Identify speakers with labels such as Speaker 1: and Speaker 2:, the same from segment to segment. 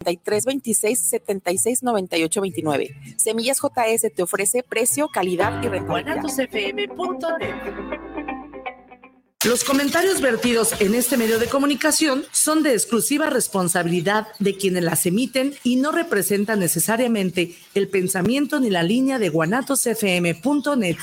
Speaker 1: 3326 76 98 29. Semillas JS te ofrece precio, calidad y rentabilidad.
Speaker 2: Los comentarios vertidos en este medio de comunicación son de exclusiva responsabilidad de quienes las emiten y no representan necesariamente el pensamiento ni la línea de guanatosfm.net.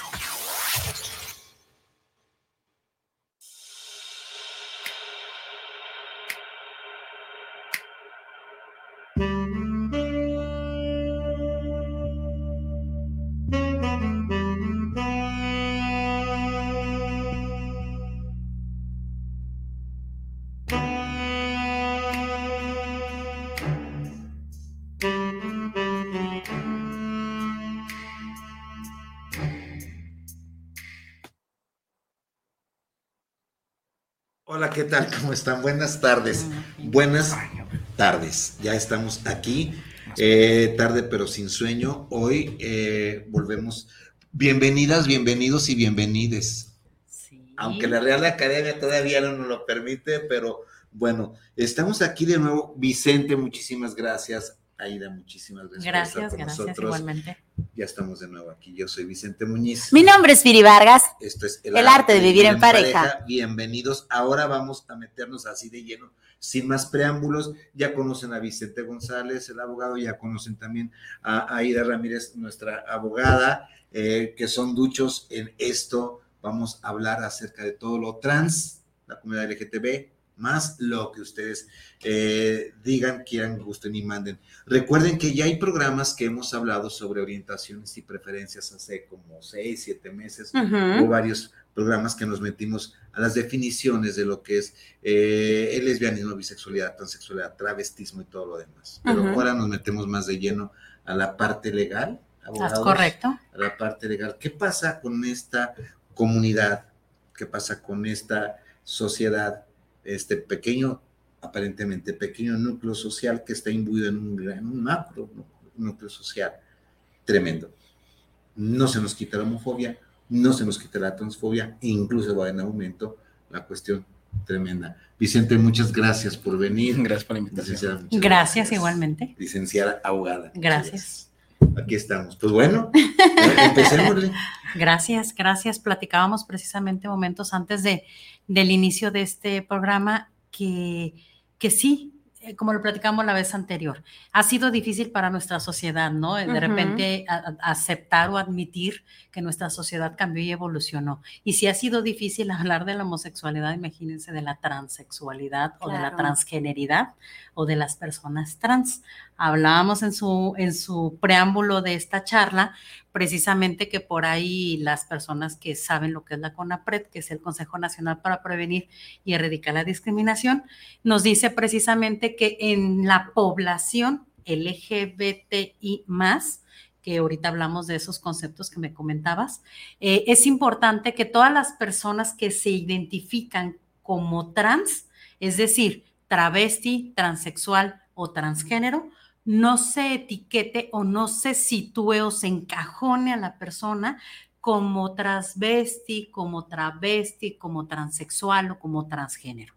Speaker 3: ¿qué tal? ¿Cómo están? Buenas tardes. Buenas tardes. Ya estamos aquí. Eh, tarde pero sin sueño. Hoy eh, volvemos. Bienvenidas, bienvenidos y bienvenides. Aunque la Real Academia todavía no nos lo permite, pero bueno, estamos aquí de nuevo. Vicente, muchísimas gracias. Aida, muchísimas gracias.
Speaker 4: Gracias, gracias, igualmente.
Speaker 3: Ya estamos de nuevo aquí. Yo soy Vicente Muñiz.
Speaker 4: Mi nombre es Viri Vargas.
Speaker 3: Esto es
Speaker 4: El, arte de vivir en pareja.
Speaker 3: Bienvenidos. Ahora vamos a meternos así de lleno, sin más preámbulos. Ya conocen a Vicente González, el abogado, ya conocen también a Aida Ramírez, nuestra abogada, eh, que son duchos en esto. Vamos a hablar acerca de todo lo trans, la comunidad LGTB, más lo que ustedes eh, digan, quieran, gusten y manden. Recuerden que ya hay programas que hemos hablado sobre orientaciones y preferencias hace como seis, siete meses. Hubo varios programas que nos metimos a las definiciones de lo que es eh, el lesbianismo, bisexualidad, transexualidad, travestismo y todo lo demás. Pero ahora nos metemos más de lleno a la parte legal.
Speaker 4: Abogados, correcto.
Speaker 3: A la parte legal. ¿Qué pasa con esta comunidad? ¿Qué pasa con esta sociedad? Este pequeño, aparentemente pequeño núcleo social que está imbuido en un, gran, un macro núcleo social tremendo. No se nos quita la homofobia, no se nos quita la transfobia, e incluso va en aumento la cuestión tremenda. Vicente, muchas gracias por venir.
Speaker 5: Gracias por la invitación.
Speaker 4: Gracias, gracias, igualmente.
Speaker 3: Licenciada abogada.
Speaker 4: Gracias.
Speaker 3: Aquí estamos. Pues bueno, empecémosle.
Speaker 4: Gracias, gracias. Platicábamos precisamente momentos antes de, del inicio de este programa que, que sí, como lo platicamos la vez anterior, ha sido difícil para nuestra sociedad, ¿no? De repente aceptar o admitir que nuestra sociedad cambió y evolucionó. Y si ha sido difícil hablar de la homosexualidad, imagínense de la transexualidad o de la transgeneridad o de las personas trans. Hablábamos en su, en su preámbulo de esta charla precisamente que por ahí las personas que saben lo que es la CONAPRED, que es el Consejo Nacional para Prevenir y Erradicar la Discriminación, nos dice precisamente que en la población LGBTI más, que ahorita hablamos de esos conceptos que me comentabas, eh, es importante que todas las personas que se identifican como trans, es decir, travesti, transexual o transgénero, no se etiquete o no se sitúe o se encajone a la persona como transvesti, como travesti, como transexual o como transgénero.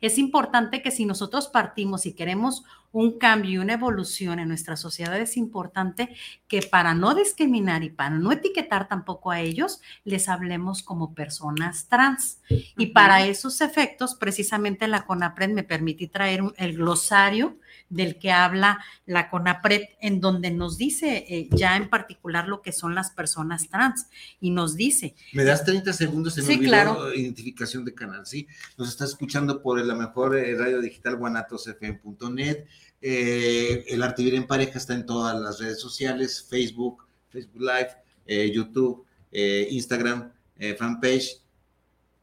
Speaker 4: Es importante que si nosotros partimos y queremos un cambio y una evolución en nuestra sociedad, es importante que para no discriminar y para no etiquetar tampoco a ellos, les hablemos como personas trans. Y para esos efectos, precisamente la CONAPRED me permití traer el glosario del que habla la CONAPRED, en donde nos dice eh, ya en particular lo que son las personas trans y nos dice.
Speaker 3: ¿Me das 30 segundos? en
Speaker 4: sí, claro.
Speaker 3: Identificación de canal, sí. Nos está escuchando por la mejor eh, radio digital guanatosfm.net. Eh, el Arte Vivir en Pareja está en todas las redes sociales, Facebook, Facebook Live, eh, YouTube, Instagram, fanpage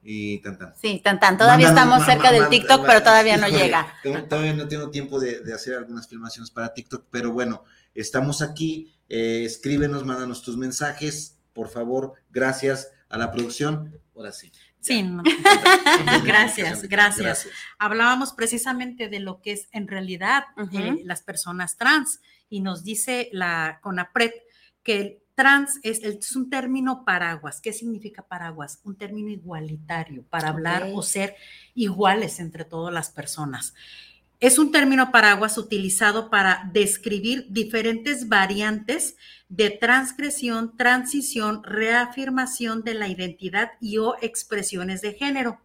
Speaker 3: y tan tan.
Speaker 4: Sí, tan tan. Todavía estamos cerca del TikTok, pero todavía no llega.
Speaker 3: Todavía no tengo tiempo de, hacer algunas filmaciones para TikTok, pero bueno, estamos aquí. Eh, escríbenos, mándanos tus mensajes, por favor. Gracias a la producción. Ahora sí.
Speaker 4: Sí, gracias, gracias, Hablábamos precisamente de lo que es en realidad eh, las personas trans y nos dice la CONAPRED que Trans es, un término paraguas. ¿Qué significa paraguas? Un término igualitario para hablar o ser iguales entre todas las personas. Es un término paraguas utilizado para describir diferentes variantes de transgresión, transición, reafirmación de la identidad y o expresiones de género,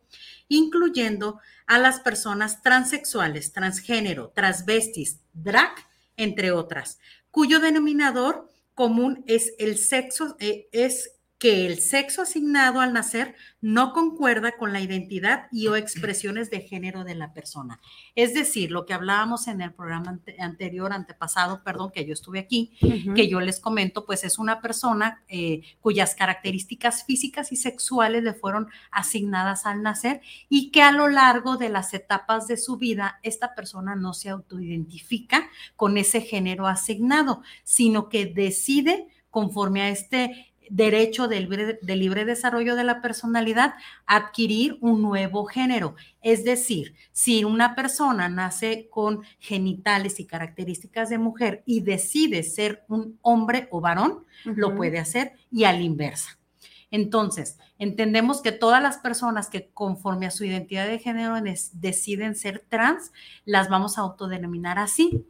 Speaker 4: incluyendo a las personas transexuales, transgénero, transvestis, drag, entre otras, cuyo denominador común es el sexo, eh, es que el sexo asignado al nacer no concuerda con la identidad y o expresiones de género de la persona. Es decir, lo que hablábamos en el programa anterior, antepasado, perdón, que yo estuve aquí, que yo les comento, pues es una persona eh, cuyas características físicas y sexuales le fueron asignadas al nacer y que a lo largo de las etapas de su vida, esta persona no se autoidentifica con ese género asignado, sino que decide conforme a este derecho del libre, desarrollo de la personalidad adquirir un nuevo género. Es decir, si una persona nace con genitales y características de mujer y decide ser un hombre o varón, lo puede hacer y a la inversa. Entonces, entendemos que todas las personas que conforme a su identidad de género deciden ser trans, las vamos a autodenominar así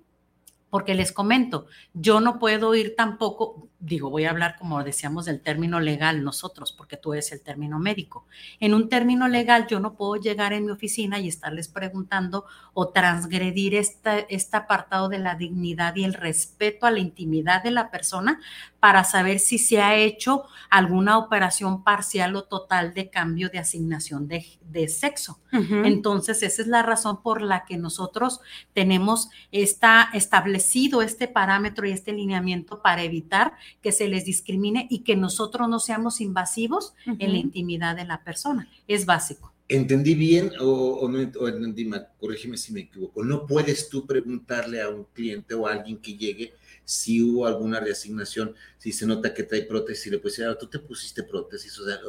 Speaker 4: porque les comento, yo no puedo ir tampoco, digo, voy a hablar como decíamos del término legal nosotros, porque tú eres el término médico. En un término legal yo no puedo llegar en mi oficina y estarles preguntando o transgredir este apartado de la dignidad y el respeto a la intimidad de la persona para saber si se ha hecho alguna operación parcial o total de cambio de asignación de, sexo. Entonces, esa es la razón por la que nosotros tenemos esta establecido este parámetro y este lineamiento para evitar que se les discrimine y que nosotros no seamos invasivos en la intimidad de la persona. Es básico.
Speaker 3: ¿Entendí bien o, no entendí mal? Corrígeme si me equivoco. No puedes tú preguntarle a un cliente o a alguien que llegue si hubo alguna reasignación, si se nota que trae prótesis, y le puedes decir, ah, tú te pusiste prótesis, o sea,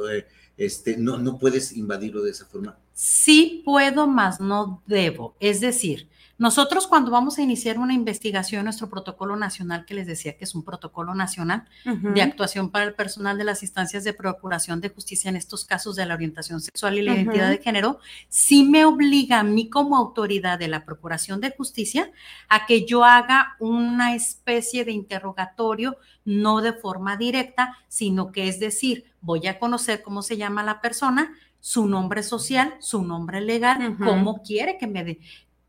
Speaker 3: este, no, no puedes invadirlo de esa forma.
Speaker 4: Sí puedo, más no debo. Es decir, nosotros cuando vamos a iniciar una investigación, nuestro protocolo nacional, que les decía que es un protocolo nacional de actuación para el personal de las instancias de procuración de justicia en estos casos de la orientación sexual y la identidad de género, sí me obliga a mí como autoridad de la procuración de justicia a que yo haga una especie de interrogatorio, no de forma directa, sino que es decir, voy a conocer cómo se llama la persona, su nombre social, su nombre legal, cómo quiere que me,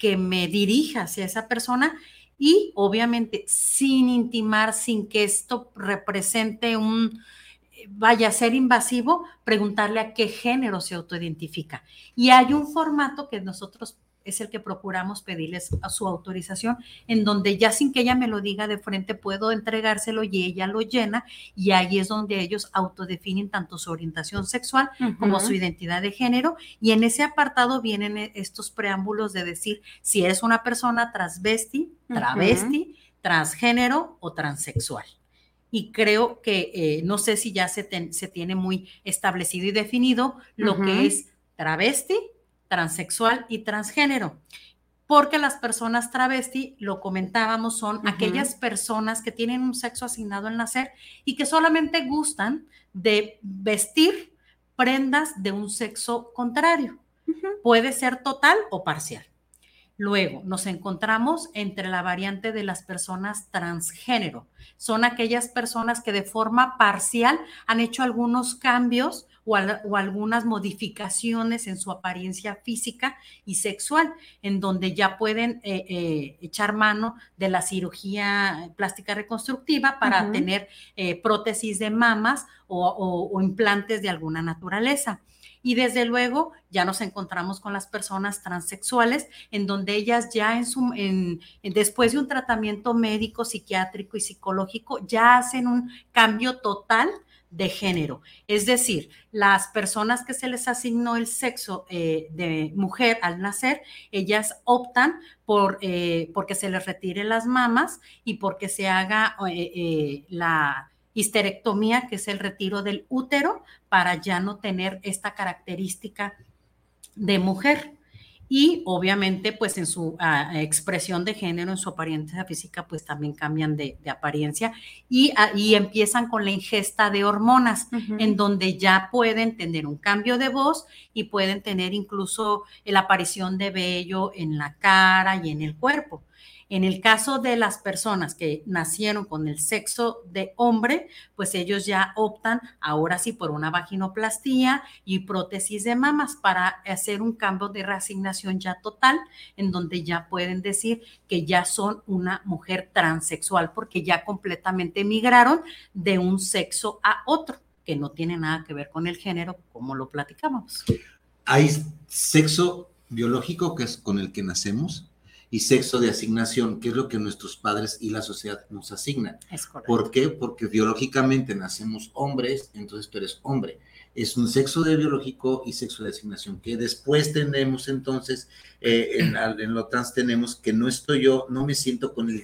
Speaker 4: que me dirija hacia esa persona y obviamente sin intimar, sin que esto represente un, vaya a ser invasivo, preguntarle a qué género se autoidentifica. Y hay un formato que nosotros es el que procuramos pedirles a su autorización, en donde ya sin que ella me lo diga de frente puedo entregárselo y ella lo llena y ahí es donde ellos autodefinen tanto su orientación sexual como su identidad de género. Y en ese apartado vienen e, estos preámbulos de decir si eres una persona transvesti, travesti, transgénero o transexual. Y creo que eh, no sé si ya se, se, tiene muy establecido y definido lo que es travesti, transexual y transgénero. Porque las personas travesti, lo comentábamos, son aquellas personas que tienen un sexo asignado al nacer y que solamente gustan de vestir prendas de un sexo contrario. Puede ser total o parcial. Luego nos encontramos entre la variante de las personas transgénero. Son aquellas personas que de forma parcial han hecho algunos cambios o, algunas modificaciones en su apariencia física y sexual, en donde ya pueden eh, eh, echar mano de la cirugía plástica reconstructiva para tener eh, prótesis de mamas o, implantes de alguna naturaleza. Y desde luego ya nos encontramos con las personas transexuales, en donde ellas ya en su, después de un tratamiento médico, psiquiátrico y psicológico, ya hacen un cambio total de género. Es decir, las personas que se les asignó el sexo eh, de mujer al nacer, ellas optan por eh, porque se les retire las mamas y porque se haga eh, la histerectomía, que es el retiro del útero, para ya no tener esta característica de mujer. Y obviamente pues en su ah, expresión de género, en su apariencia física pues también cambian de, apariencia y, ah, y, empiezan con la ingesta de hormonas en donde ya pueden tener un cambio de voz y pueden tener incluso la aparición de vello en la cara y en el cuerpo. En el caso de las personas que nacieron con el sexo de hombre, pues ellos ya optan ahora sí por una vaginoplastía y prótesis de mamas para hacer un cambio de reasignación ya total, en donde ya pueden decir que ya son una mujer transexual porque ya completamente migraron de un sexo a otro, que no tiene nada que ver con el género, como lo platicábamos.
Speaker 3: Hay sexo biológico que es con el que nacemos y sexo de asignación, que es lo que nuestros padres y la sociedad nos asignan.
Speaker 4: Es correcto.
Speaker 3: ¿Por qué? Porque biológicamente nacemos hombres, entonces tú eres hombre. Es un sexo de biológico y sexo de asignación, que después tenemos entonces, eh, en, en, lo trans tenemos que no estoy yo, no me siento con el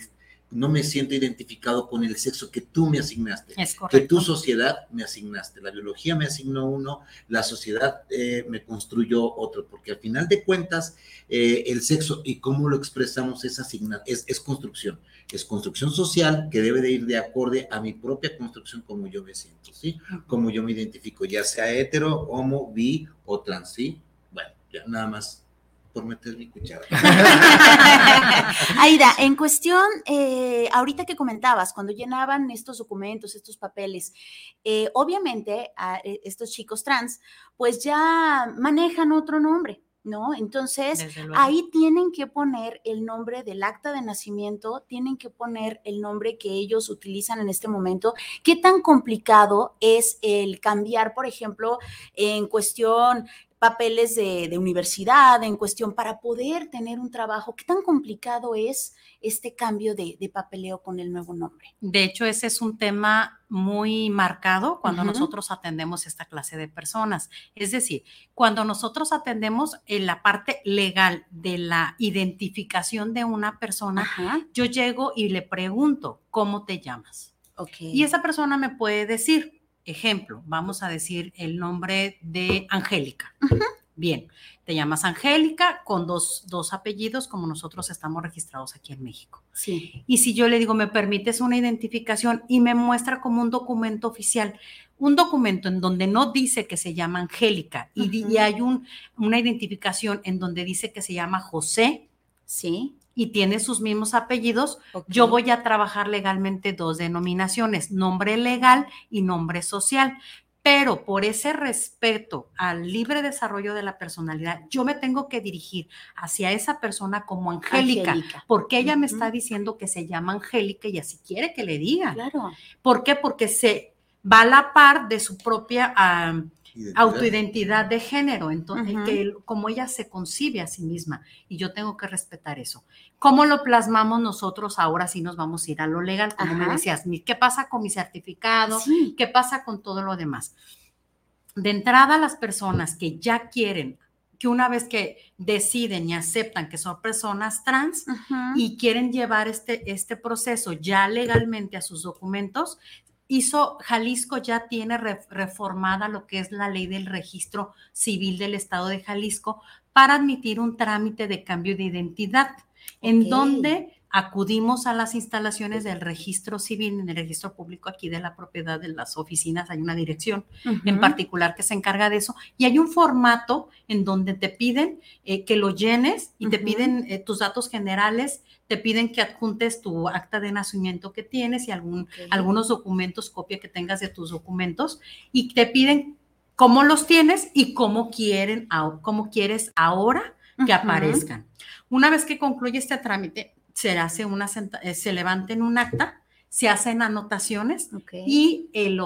Speaker 3: no me siento identificado con el sexo que tú me asignaste, que tu sociedad me asignaste. La biología me asignó uno, la sociedad eh, me construyó otro, porque al final de cuentas, eh, el sexo y cómo lo expresamos es, asigna, es, es, construcción. Es construcción social que debe de ir de acorde a mi propia construcción como yo me siento, ¿sí? Como yo me identifico, ya sea hetero, homo, bi o trans, ¿sí? Bueno, ya nada más por meter mi cuchara.
Speaker 5: Aida, en cuestión, eh, ahorita que comentabas, cuando llenaban estos documentos, estos papeles, eh, obviamente a eh, estos chicos trans, pues ya manejan otro nombre. ¿no? Entonces, ahí tienen que poner el nombre del acta de nacimiento, tienen que poner el nombre que ellos utilizan en este momento. ¿Qué tan complicado es el cambiar, por ejemplo, en cuestión papeles de, universidad, en cuestión para poder tener un trabajo. ¿Qué tan complicado es este cambio de, papeleo con el nuevo nombre?
Speaker 4: De hecho, ese es un tema muy marcado cuando nosotros atendemos esta clase de personas. Es decir, cuando nosotros atendemos en la parte legal de la identificación de una persona, yo llego y le pregunto, ¿cómo te llamas? Y esa persona me puede decir, Ejemplo, vamos a decir el nombre de Angélica. Bien, te llamas Angélica con dos, dos, apellidos como nosotros estamos registrados aquí en México.
Speaker 5: Sí.
Speaker 4: Y si yo le digo, me permites una identificación y me muestra como un documento oficial, un documento en donde no dice que se llama Angélica y, hay un, una identificación en donde dice que se llama José,
Speaker 5: sí
Speaker 4: y tiene sus mismos apellidos, yo voy a trabajar legalmente dos denominaciones, nombre legal y nombre social. Pero por ese respeto al libre desarrollo de la personalidad, yo me tengo que dirigir hacia esa persona como Angélica, porque ella me está diciendo que se llama Angélica y así quiere que le diga.
Speaker 5: Claro.
Speaker 4: ¿Por qué? Porque se va a la par de su propia autoidentidad de género, entonces, que como ella se concibe a sí misma y yo tengo que respetar eso. ¿Cómo lo plasmamos nosotros ahora si nos vamos a ir a lo legal? Como me decías, ¿qué pasa con mi certificado? ¿Qué pasa con todo lo demás? De entrada, las personas que ya quieren que una vez que deciden y aceptan que son personas trans y quieren llevar este, este proceso ya legalmente a sus documentos, hizo, Jalisco ya tiene reformada lo que es la ley del registro civil del estado de Jalisco para admitir un trámite de cambio de identidad, en donde acudimos a las instalaciones del registro civil, en el registro público aquí de la propiedad de las oficinas, hay una dirección en particular que se encarga de eso, y hay un formato en donde te piden eh, que lo llenes y te piden eh, tus datos generales, te piden que adjuntes tu acta de nacimiento que tienes y algún, algunos documentos, copia que tengas de tus documentos, y te piden cómo los tienes y cómo quieren, cómo quieres ahora que aparezcan. Una vez que concluye este trámite, se hace una, eh, se levanta en un acta, se hacen anotaciones y el,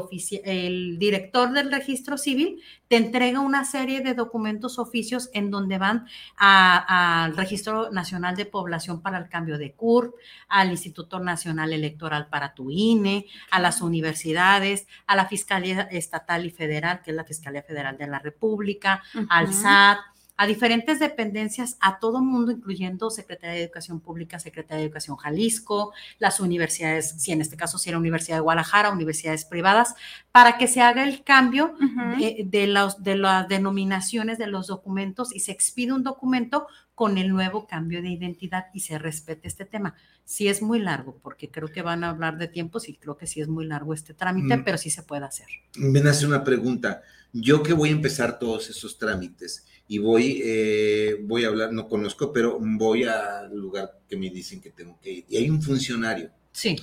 Speaker 4: el director del registro civil te entrega una serie de documentos oficios en donde van al Registro Nacional de Población para el Cambio de CURP, al Instituto Nacional Electoral para tu INE, a las universidades, a la Fiscalía Estatal y Federal, que es la Fiscalía Federal de la República, al SAT, a diferentes dependencias, a todo mundo, incluyendo Secretaría de Educación Pública, Secretaría de Educación Jalisco, las universidades, si en este caso si era Universidad de Guadalajara, universidades privadas, para que se haga el cambio de, los, de las denominaciones de los documentos y se expide un documento con el nuevo cambio de identidad y se respete este tema. Sí es muy largo, porque creo que van a hablar de tiempos y creo que sí es muy largo este trámite,
Speaker 3: Mm.
Speaker 4: pero sí se puede hacer.
Speaker 3: Me nace una pregunta. Yo que voy a empezar todos esos trámites y voy, eh, voy a hablar, no conozco, pero voy al lugar que me dicen que tengo que ir. Y hay un funcionario.
Speaker 4: Sí.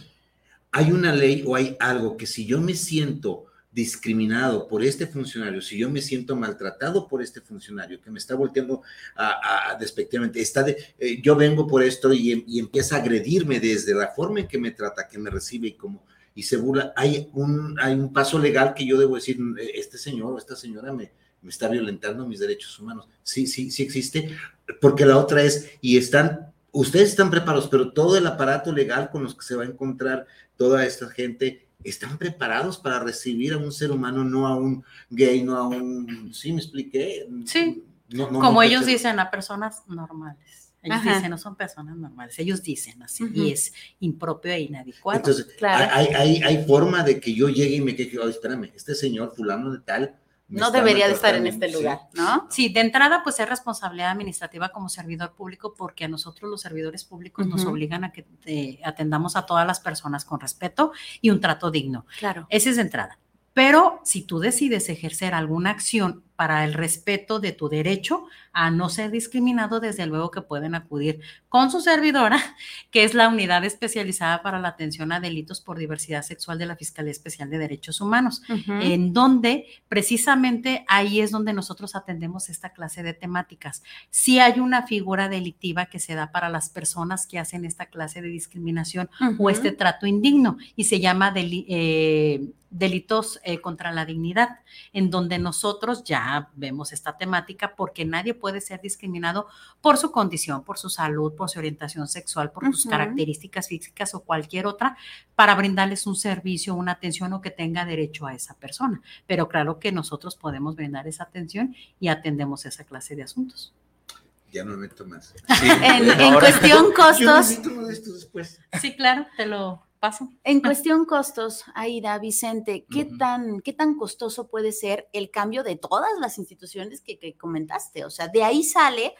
Speaker 3: ¿Hay una ley o hay algo que si yo me siento discriminado por este funcionario, si yo me siento maltratado por este funcionario que me está volteando a, a- despectivamente, está de, eh, yo vengo por esto y, y empieza a agredirme desde la forma en que me trata, que me recibe y como y se burla, hay un, hay un paso legal que yo debo decir, eh, este señor o esta señora me, me está violentando mis derechos humanos. Sí, sí, sí existe, porque la otra es, y están, ustedes están preparados, pero todo el aparato legal con los que se va a encontrar toda esta gente, están preparados para recibir a un ser humano, no a un gay, no a un, ¿sí me expliqué?
Speaker 4: Sí.
Speaker 3: No, no,
Speaker 4: Como
Speaker 3: no,
Speaker 4: ellos dicen, a personas normales. Ellos
Speaker 5: Ajá.
Speaker 4: dicen, no son personas normales. Ellos dicen así
Speaker 5: Ujú.
Speaker 4: y es impropio e inadecuado.
Speaker 3: Entonces,
Speaker 5: Claro.
Speaker 3: hay, hay, hay forma de que yo llegue y me queje, "Ay, espérame, este señor fulano de tal.
Speaker 5: No debería de estar en
Speaker 3: maltratando".
Speaker 5: este
Speaker 3: Sí.
Speaker 5: lugar, ¿no?
Speaker 4: Sí, de entrada, pues es responsabilidad administrativa como servidor público, porque a nosotros los servidores públicos nos obligan a que eh, atendamos a todas las personas con respeto y un trato digno.
Speaker 5: Claro.
Speaker 4: Ese es de entrada. Pero si tú decides ejercer alguna acción para el respeto de tu derecho a no ser discriminado, desde luego que pueden acudir con su servidora, que es la unidad especializada para la atención a delitos por diversidad sexual de la Fiscalía Especial de Derechos Humanos en donde precisamente ahí es donde nosotros atendemos esta clase de temáticas. Si hay una figura delictiva que se da para las personas que hacen esta clase de discriminación o este trato indigno y se llama deli- eh, delitos eh, contra la dignidad, en donde nosotros ya vemos esta temática porque nadie puede ser discriminado por su condición, por su salud, por su orientación sexual, por sus características físicas o cualquier otra, para brindarles un servicio, una atención o que tenga derecho a esa persona. Pero claro que nosotros podemos brindar esa atención y atendemos esa clase de asuntos.
Speaker 3: Ya no me meto más.
Speaker 5: En, cuestión
Speaker 3: Yo
Speaker 5: costos,
Speaker 3: necesito uno de estos después.
Speaker 4: Sí, claro, te lo paso.
Speaker 5: en cuestión costos, Aida, Vicente, ¿qué tan, qué tan costoso puede ser el cambio de todas las instituciones que, que comentaste? O sea, de ahí sale,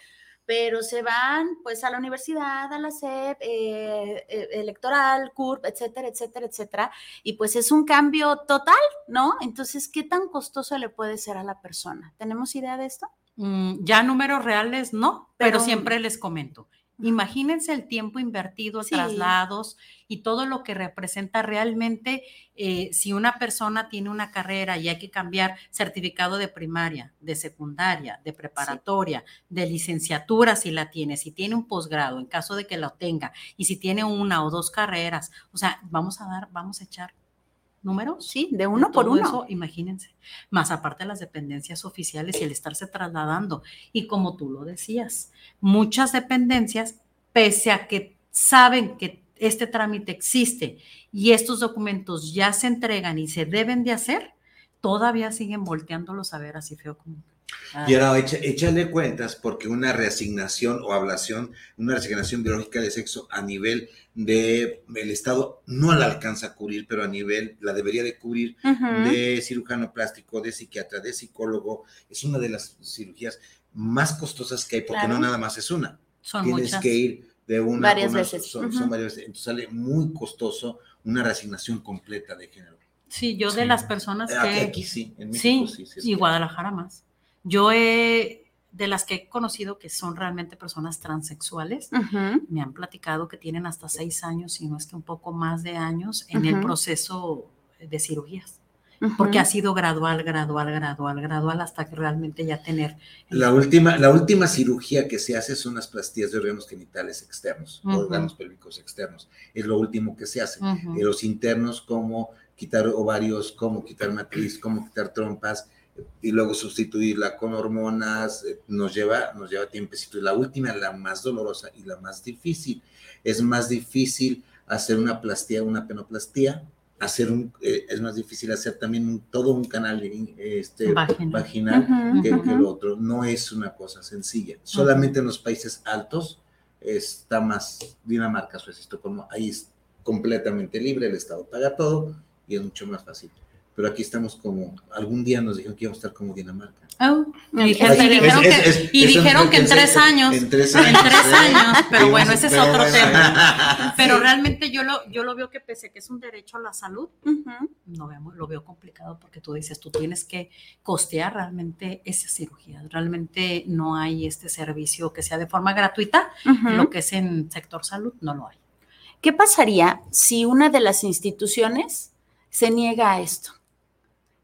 Speaker 5: pero se van pues a la universidad, a la SEP, eh, eh, electoral, CURP, etcétera, etcétera, etcétera. Y pues es un cambio total, ¿no? Entonces, ¿qué tan costoso le puede ser a la persona? ¿Tenemos idea de esto?
Speaker 4: Mm, ya números reales no, pero,
Speaker 5: Pero-
Speaker 4: siempre les comento. Imagínense el tiempo invertido,
Speaker 5: Sí.
Speaker 4: traslados y todo lo que representa realmente eh, si una persona tiene una carrera y hay que cambiar certificado de primaria, de secundaria, de preparatoria, de licenciatura si la tiene, si tiene un posgrado en caso de que lo tenga y si tiene una o dos carreras, o sea, vamos a dar, vamos a echar números.
Speaker 5: Sí, de
Speaker 4: de
Speaker 5: uno por uno.
Speaker 4: eso, imagínense. Más aparte de las dependencias oficiales y el estarse trasladando. Y como tú lo decías, muchas dependencias, pese a que saben que este trámite existe y estos documentos ya se entregan y se deben de hacer, todavía siguen volteándolos a ver así feo como. Ah,
Speaker 3: Y ahora echa- échale cuentas porque una reasignación o ablación, una reasignación biológica de sexo a nivel del Estado no la alcanza a cubrir, pero a nivel la debería de cubrir de cirujano plástico, de psiquiatra, de psicólogo. Es una de las cirugías más costosas que hay porque
Speaker 5: Claro.
Speaker 3: no nada más es una.
Speaker 4: son
Speaker 3: Tienes
Speaker 4: muchas.
Speaker 3: que ir de una
Speaker 5: Varias
Speaker 3: una-
Speaker 5: veces.
Speaker 3: Son, varias veces. Entonces sale muy costoso una reasignación completa de género.
Speaker 4: Sí, yo de
Speaker 3: Sí.
Speaker 4: las personas
Speaker 3: Aquí,
Speaker 4: que.
Speaker 3: aquí sí, en
Speaker 4: Sí,
Speaker 3: México sí. sí,
Speaker 4: y Guadalajara más. Yo he, de las que he conocido que son realmente personas transexuales, me han platicado que tienen hasta seis años, si no es que un poco más de años, en el proceso de cirugías, porque ha sido gradual, gradual, gradual, gradual, hasta que realmente ya tener...
Speaker 3: La última, la última cirugía que se hace son las plastías de órganos genitales externos, órganos pélvicos externos. Es lo último que se hace. De los internos, como quitar ovarios, como quitar matriz, como quitar trompas, y luego sustituirla con hormonas, eh, nos lleva, nos lleva tiempecito. Y la última, la más dolorosa y la más difícil. Es más difícil hacer una plastía, una penoplastía, hacer un, eh, es más difícil hacer también un- todo un canal eh, este,
Speaker 4: Vaginal.
Speaker 3: vaginal
Speaker 5: Ujú,
Speaker 3: que, que
Speaker 5: ujú.
Speaker 3: lo otro. No es una cosa sencilla. Solamente en los países altos está más Dinamarca, Suecia, Estocolmo, ahí es completamente libre, el Estado paga todo y es mucho más fácil. Pero aquí estamos como, algún día nos dijeron que íbamos a estar como Dinamarca.
Speaker 4: Oh, y
Speaker 5: Es-
Speaker 4: dijeron,
Speaker 3: es-
Speaker 4: que,
Speaker 3: es-
Speaker 4: y dijeron que en
Speaker 3: es-
Speaker 4: tres años.
Speaker 3: En tres
Speaker 4: En
Speaker 3: años.
Speaker 4: tres años, pero bueno, ese es otro tema. Pero realmente yo lo, yo lo veo que pese a que es un derecho a la salud, no veo, lo veo complicado porque tú dices, tú tienes que costear realmente esa cirugía. Realmente no hay este servicio que sea de forma gratuita. Lo que es en sector salud no lo hay.
Speaker 5: ¿Qué pasaría si una de las instituciones se niega a esto?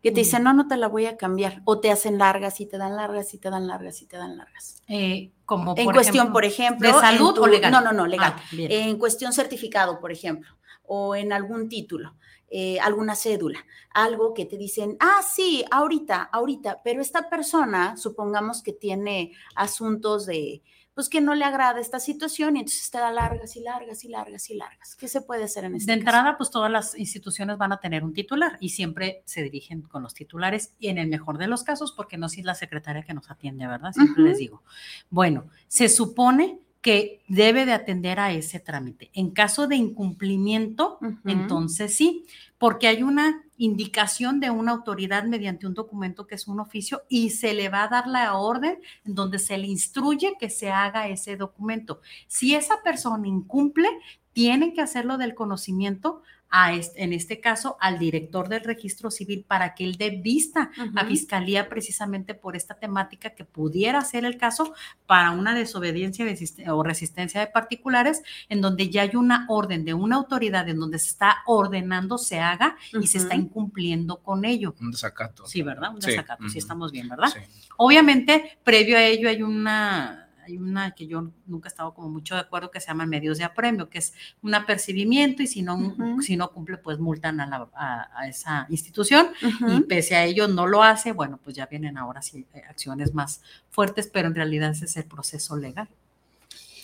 Speaker 5: Que te dicen, no, no te la voy a cambiar. O te hacen largas y te dan largas y te dan largas y te dan largas.
Speaker 4: Eh, como
Speaker 5: En
Speaker 4: por
Speaker 5: cuestión,
Speaker 4: ejemplo,
Speaker 5: por ejemplo.
Speaker 4: ¿De salud
Speaker 5: tu-
Speaker 4: o legal?
Speaker 5: No, no, no, legal.
Speaker 4: Ah.
Speaker 5: En cuestión certificado, por ejemplo, o en algún título, eh, alguna cédula, algo que te dicen, ah, sí, ahorita, ahorita, pero esta persona, supongamos que tiene asuntos de, pues que no le agrada esta situación y entonces te da largas y largas y largas y largas. ¿Qué se puede hacer en este
Speaker 4: De
Speaker 5: caso?
Speaker 4: entrada, pues todas las instituciones van a tener un titular y siempre se dirigen con los titulares y en el mejor de los casos, porque no si es la secretaria que nos atiende, ¿verdad? Siempre les digo. Bueno, se supone que debe de atender a ese trámite. En caso de incumplimiento, entonces sí, porque hay una indicación de una autoridad mediante un documento que es un oficio y se le va a dar la orden en donde se le instruye que se haga ese documento. Si esa persona incumple, tienen que hacerlo del conocimiento a este- en este caso al director del registro civil para que él dé vista a fiscalía precisamente por esta temática que pudiera ser el caso para una desobediencia de o resistencia de particulares en donde ya hay una orden de una autoridad en donde se está ordenando se haga y se está
Speaker 5: Ujú.
Speaker 4: incumpliendo con ello.
Speaker 6: Un desacato.
Speaker 4: Sí, ¿verdad? Un desacato, sí estamos bien, ¿verdad?
Speaker 6: Sí.
Speaker 4: Obviamente, previo a ello hay una, hay una que yo nunca he estado como mucho de acuerdo que se llama medios de apremio, que es un apercibimiento y si no, si no cumple, pues multan a, la- a- a esa institución y pese a ello no lo hace, bueno, pues ya vienen ahora sí eh, acciones más fuertes, pero en realidad ese es el proceso legal.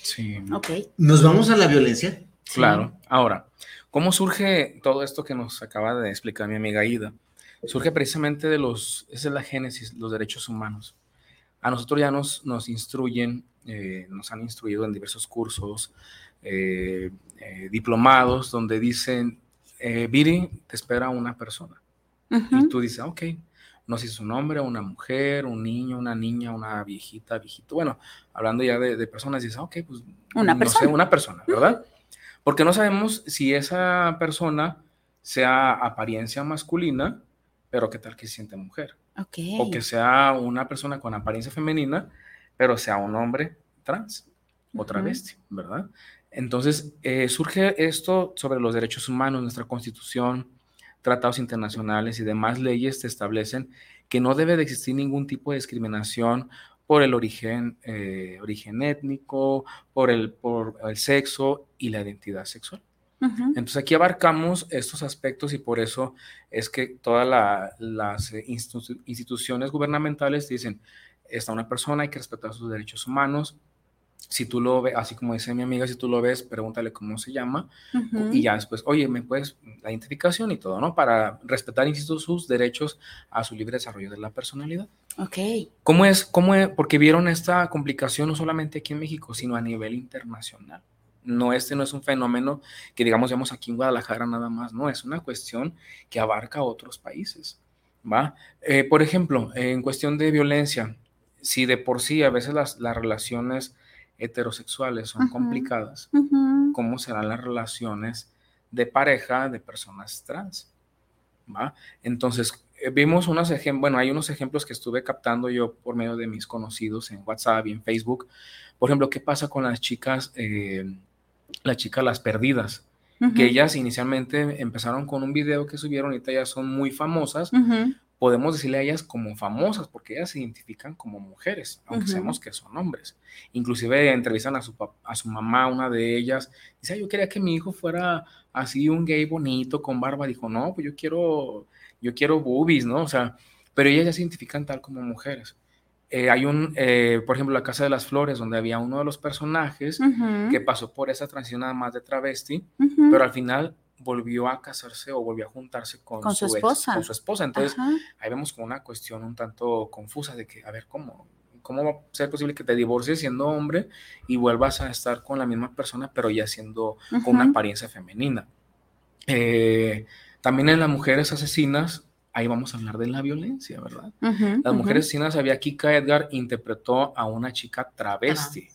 Speaker 6: Sí.
Speaker 5: Ok.
Speaker 3: ¿Nos vamos a la violencia?
Speaker 6: Claro. Ahora, ¿cómo surge todo esto que nos acaba de explicar mi amiga Ida? Surge precisamente de los, esa es la génesis, los derechos humanos. A nosotros ya nos, nos instruyen, eh, nos han instruido en diversos cursos, eh, eh, diplomados, donde dicen, eh, Viri, te espera una persona. Y
Speaker 5: Ujú.
Speaker 6: tú dices, ok, no sé si es un hombre, una mujer, un niño, una niña, una viejita, viejito. Bueno, hablando ya de, de personas, dices, ok, pues
Speaker 5: Una
Speaker 6: no
Speaker 5: persona.
Speaker 6: sé, una persona, ¿verdad? Porque no sabemos si esa persona sea apariencia masculina, pero qué tal que se siente mujer.
Speaker 5: Ok.
Speaker 6: O que sea una persona con apariencia femenina, pero sea un hombre trans o travesti, ¿verdad? Entonces, eh, surge esto sobre los derechos humanos, nuestra constitución, tratados internacionales y demás leyes te establecen que no debe de existir ningún tipo de discriminación por el origen, eh, origen étnico, por el, por el sexo y la identidad sexual. Entonces aquí abarcamos estos aspectos y por eso es que todas la- las eh, institu- instituciones gubernamentales dicen, está una persona, hay que respetar sus derechos humanos. Si tú lo ves, así como dice mi amiga, si tú lo ves, pregúntale cómo se llama y ya después, oye, me puedes la identificación y todo, ¿no? Para respetar, insisto, sus derechos a su libre desarrollo de la personalidad.
Speaker 5: Ok.
Speaker 6: ¿Cómo es? ¿Cómo es? Porque vieron esta complicación no solamente aquí en México, sino a nivel internacional. No, este no es un fenómeno que, digamos, vemos aquí en Guadalajara nada más, no, es una cuestión que abarca a otros países, ¿va? Eh, por ejemplo, en cuestión de violencia, si de por sí a veces las, las relaciones heterosexuales son complicadas. ¿cómo serán las relaciones de pareja de personas trans? ¿va? Entonces, vimos unos ejemplos, bueno, hay unos ejemplos que estuve captando yo por medio de mis conocidos en WhatsApp y en Facebook. Por ejemplo, ¿qué pasa con las chicas, eh, las chicas las perdidas? Que
Speaker 5: Ujú.
Speaker 6: ellas inicialmente empezaron con un video que subieron, ahorita ya son muy famosas.
Speaker 5: Ujú.
Speaker 6: Podemos decirle a ellas como famosas porque ellas se identifican como mujeres, aunque
Speaker 5: Ujú.
Speaker 6: sabemos que son hombres. Inclusive entrevistan a su, a su mamá, una de ellas, dice, "Ay, yo quería que mi hijo fuera así un gay bonito con barba. Dijo, no, pues yo quiero, yo quiero boobies, ¿no? O sea, pero ellas ya se identifican tal como mujeres. Eh, hay un, eh, por ejemplo, La Casa de las Flores, donde había uno de los personajes
Speaker 5: Ujú.
Speaker 6: que pasó por esa transición nada más de travesti,
Speaker 5: Ujú.
Speaker 6: pero al final volvió a casarse o volvió a juntarse con,
Speaker 5: Con su
Speaker 6: ex-
Speaker 5: esposa.
Speaker 6: con su esposa. Entonces,
Speaker 5: Ajá.
Speaker 6: ahí vemos como una cuestión un tanto confusa de que, a ver, ¿cómo? ¿Cómo va a ser posible que te divorcies siendo hombre y vuelvas a estar con la misma persona, pero ya siendo con una apariencia femenina? Eh, también en las mujeres asesinas ahí vamos a hablar de la violencia, ¿verdad? Las mujeres asesinas, había Kika Edgar interpretó a una chica travesti,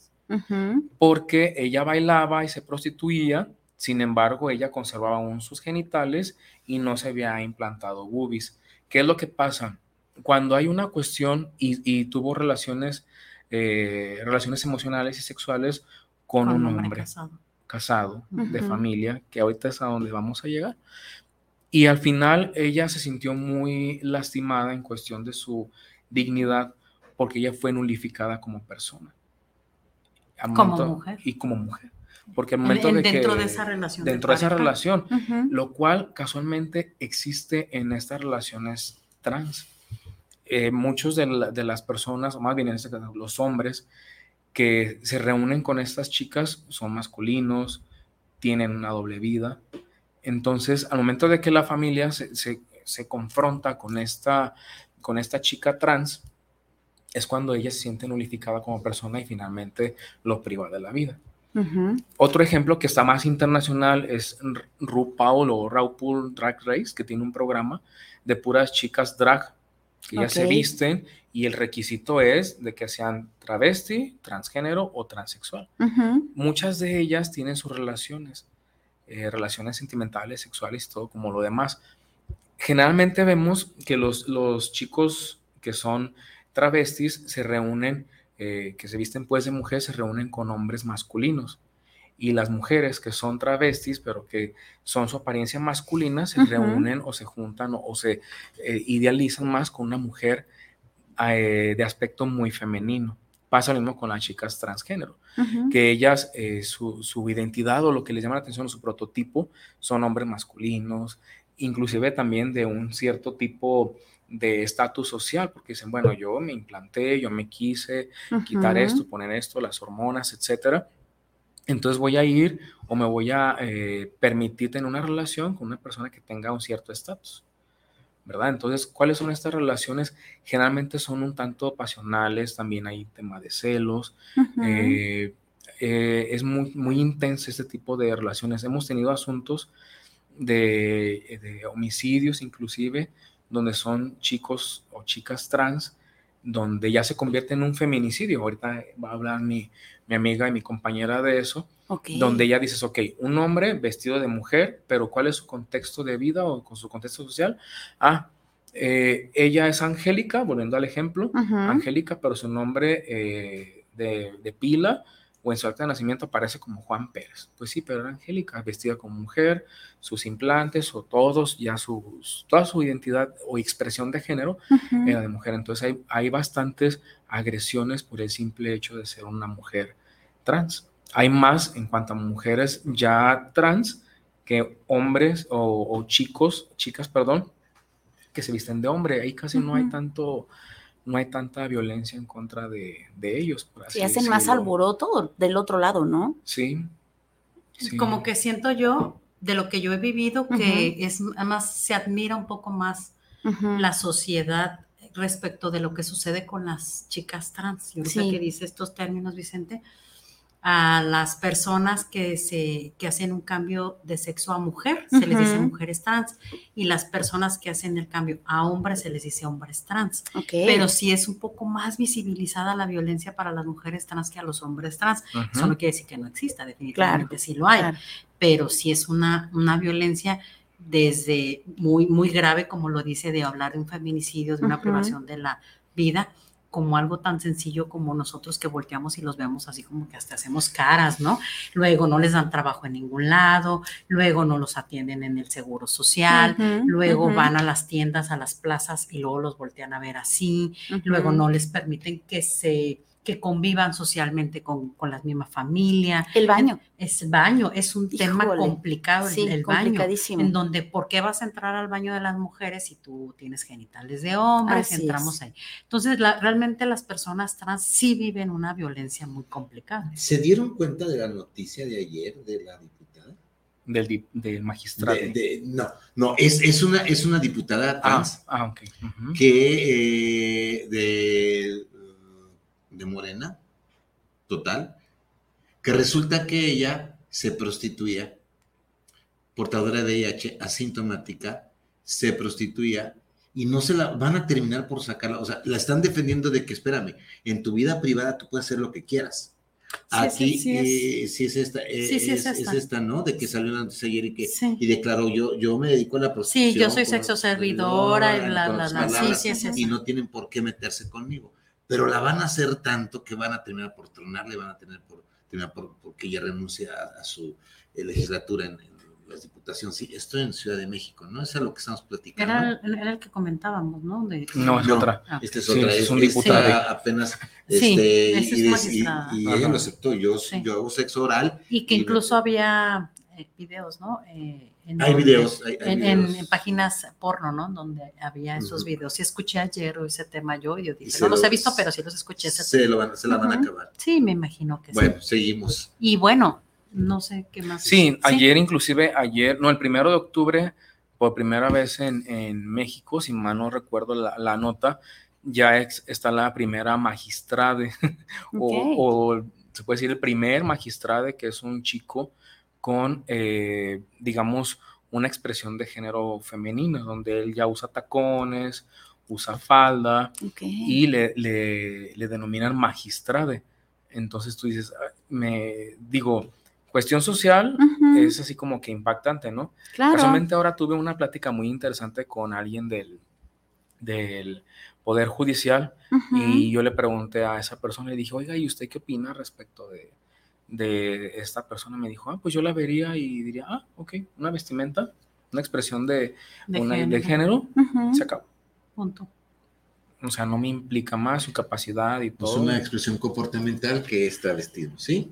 Speaker 6: porque ella bailaba y se prostituía, sin embargo, ella conservaba aún sus genitales y no se había implantado boobies. ¿Qué es lo que pasa? Cuando hay una cuestión y, tuvo relaciones, eh, relaciones emocionales y sexuales con, un hombre, casado, de familia, que ahorita es a donde vamos a llegar. Y al final ella se sintió muy lastimada en cuestión de su dignidad porque ella fue nulificada como persona.
Speaker 4: como mujer.
Speaker 6: Y como mujer. Porque al momento de
Speaker 4: dentro de esa relación.
Speaker 6: Dentro de, esa relación, lo cual casualmente existe en estas relaciones trans. Eh, muchos de, las personas, o más bien en este caso, los hombres que se reúnen con estas chicas son masculinos, tienen una doble vida. Entonces, al momento de que la familia se, confronta con esta, con esta chica trans, es cuando ella se siente nulificada como persona y finalmente lo priva de la vida. Otro ejemplo que está más internacional es RuPaul o RuPaul Drag Race, que tiene un programa de puras chicas drag que ya se visten y el requisito es de que sean travesti, transgénero o transexual. Muchas de ellas tienen sus relaciones, eh, relaciones sentimentales, sexuales, todo como lo demás. Generalmente vemos que los, los chicos que son travestis se reúnen eh, que se visten pues de mujeres se reúnen con hombres masculinos y las mujeres que son travestis, pero que son su apariencia masculina, se reúnen o se juntan o, se eh, idealizan más con una mujer de aspecto muy femenino. Pasa lo mismo con las chicas transgénero, que ellas, su, su, identidad o lo que les llama la atención, su prototipo, son hombres masculinos, inclusive también de un cierto tipo de estatus social, porque dicen, bueno, yo me implanté, yo me quise quitar esto, poner esto, las hormonas, etcétera. Entonces voy a ir o me voy a eh, permitir tener una relación con una persona que tenga un cierto estatus, ¿verdad? Entonces, ¿cuáles son estas relaciones? Generalmente son un tanto pasionales, también hay tema de celos. Eh, eh, es muy, muy intenso este tipo de relaciones. Hemos tenido asuntos de, de homicidios inclusive, donde son chicos o chicas trans, donde ya se convierte en un feminicidio. Ahorita va a hablar mi, amiga y mi compañera de eso, donde ya dices, ok, un hombre vestido de mujer, pero ¿cuál es su contexto de vida o con su contexto social? Ah, eh, ella es Angélica, volviendo al ejemplo, Angélica, pero su nombre eh, de, de, pila o en su acta de nacimiento aparece como Juan Pérez. Pues sí, pero era Angélica, vestida como mujer, sus implantes o todos, ya sus, toda su identidad o expresión de género era de mujer. Entonces hay, hay bastantes agresiones por el simple hecho de ser una mujer trans. Hay más en cuanto a mujeres ya trans que hombres o, chicos, chicas, perdón, que se visten de hombre. Ahí casi no hay tanto no hay tanta violencia en contra de, ellos.
Speaker 5: Por así hacen más alboroto del otro lado, ¿no?
Speaker 6: Sí,
Speaker 4: Como que siento yo, de lo que yo he vivido, que es, además se admira un poco más la sociedad respecto de lo que sucede con las chicas trans. Yo sé que dice estos términos, Vicente, a las personas que, se, que hacen un cambio de sexo a mujer, se les dice mujeres trans, y las personas que hacen el cambio a hombres, se les dice hombres trans. Pero sí es un poco más visibilizada la violencia para las mujeres trans que a los hombres trans. Eso no quiere decir que no exista, definitivamente sí lo hay, pero sí es una, una violencia desde muy, muy grave, como lo dice, de hablar de un feminicidio, de una privación de la vida, como algo tan sencillo como nosotros que volteamos y los vemos así como que hasta hacemos caras, ¿no? Luego no les dan trabajo en ningún lado, luego no los atienden en el seguro social, luego van a las tiendas, a las plazas y luego los voltean a ver así, luego no les permiten que se que convivan socialmente con, con la misma familia.
Speaker 5: El baño.
Speaker 4: Es baño, es un tema complicado el, baño. En donde, ¿por qué vas a entrar al baño de las mujeres si tú tienes genitales de hombres? entramos ahí. Entonces, realmente las personas trans sí viven una violencia muy complicada.
Speaker 3: ¿Se dieron cuenta de la noticia de ayer de la diputada?
Speaker 6: Del, del magistrado.
Speaker 3: no, no, es, es, una, es una diputada
Speaker 6: ah, trans ah,
Speaker 3: que eh, de de Morena, total, que resulta que ella se prostituía, portadora de IH asintomática, se prostituía y no se la van a terminar por sacarla. O sea, la están defendiendo de que, espérame, en tu vida privada tú puedes hacer lo que quieras. Aquí sí, es, eh, esta, eh, es, esta. ¿no? De que salió antes ayer y que y declaró yo, yo me dedico a la prostitución.
Speaker 4: Sí, yo soy sexo servidora y la, la, la,
Speaker 3: y no tienen por qué meterse conmigo. Pero la van a hacer tanto que van a terminar por tronarle, van a tener por terminar por, porque ella renuncia a, su eh, legislatura en, la Diputación, sí, estoy en Ciudad de México, ¿no? Eso es lo que estamos platicando.
Speaker 4: Era, era el que comentábamos, ¿no?
Speaker 6: no, es otra.
Speaker 3: Ah. Este es otra, es, un diputado. apenas, este, y, y, ella lo aceptó, yo, yo hago sexo oral.
Speaker 4: Y que incluso había eh, videos, ¿no?
Speaker 3: Eh, en, hay videos. Hay,
Speaker 4: en, páginas porno, ¿no? Donde había esos videos. Sí escuché ayer ese tema yo, y yo dije, no los, he visto, pero sí los escuché.
Speaker 3: se, lo van, se la van a acabar.
Speaker 4: Sí, me imagino que
Speaker 3: sí. Bueno, seguimos.
Speaker 4: Y bueno, no sé qué más.
Speaker 6: Sí, ayer inclusive, ayer, no, el primero de octubre, por primera vez en, en México, si mal no recuerdo la, nota, ya está la primera magistrade, o, se puede decir el primer magistrade, que es un chico con, eh, digamos, una expresión de género femenino, donde él ya usa tacones, usa falda y le, le, le, denominan magistrade. Entonces tú dices, ah, me digo, cuestión social es así como que impactante, ¿no? Claro. Casualmente ahora tuve una plática muy interesante con alguien del, del Poder Judicial y yo le pregunté a esa persona, le dije, oiga, ¿y usted qué opina respecto de, de esta persona? Me dijo, ah, pues yo la vería y diría, ah, ok, una vestimenta, una expresión de, género, de género se acabó.
Speaker 4: Punto
Speaker 6: o sea, no me implica más su capacidad y todo.
Speaker 3: Es una expresión comportamental que está vestido, ¿sí?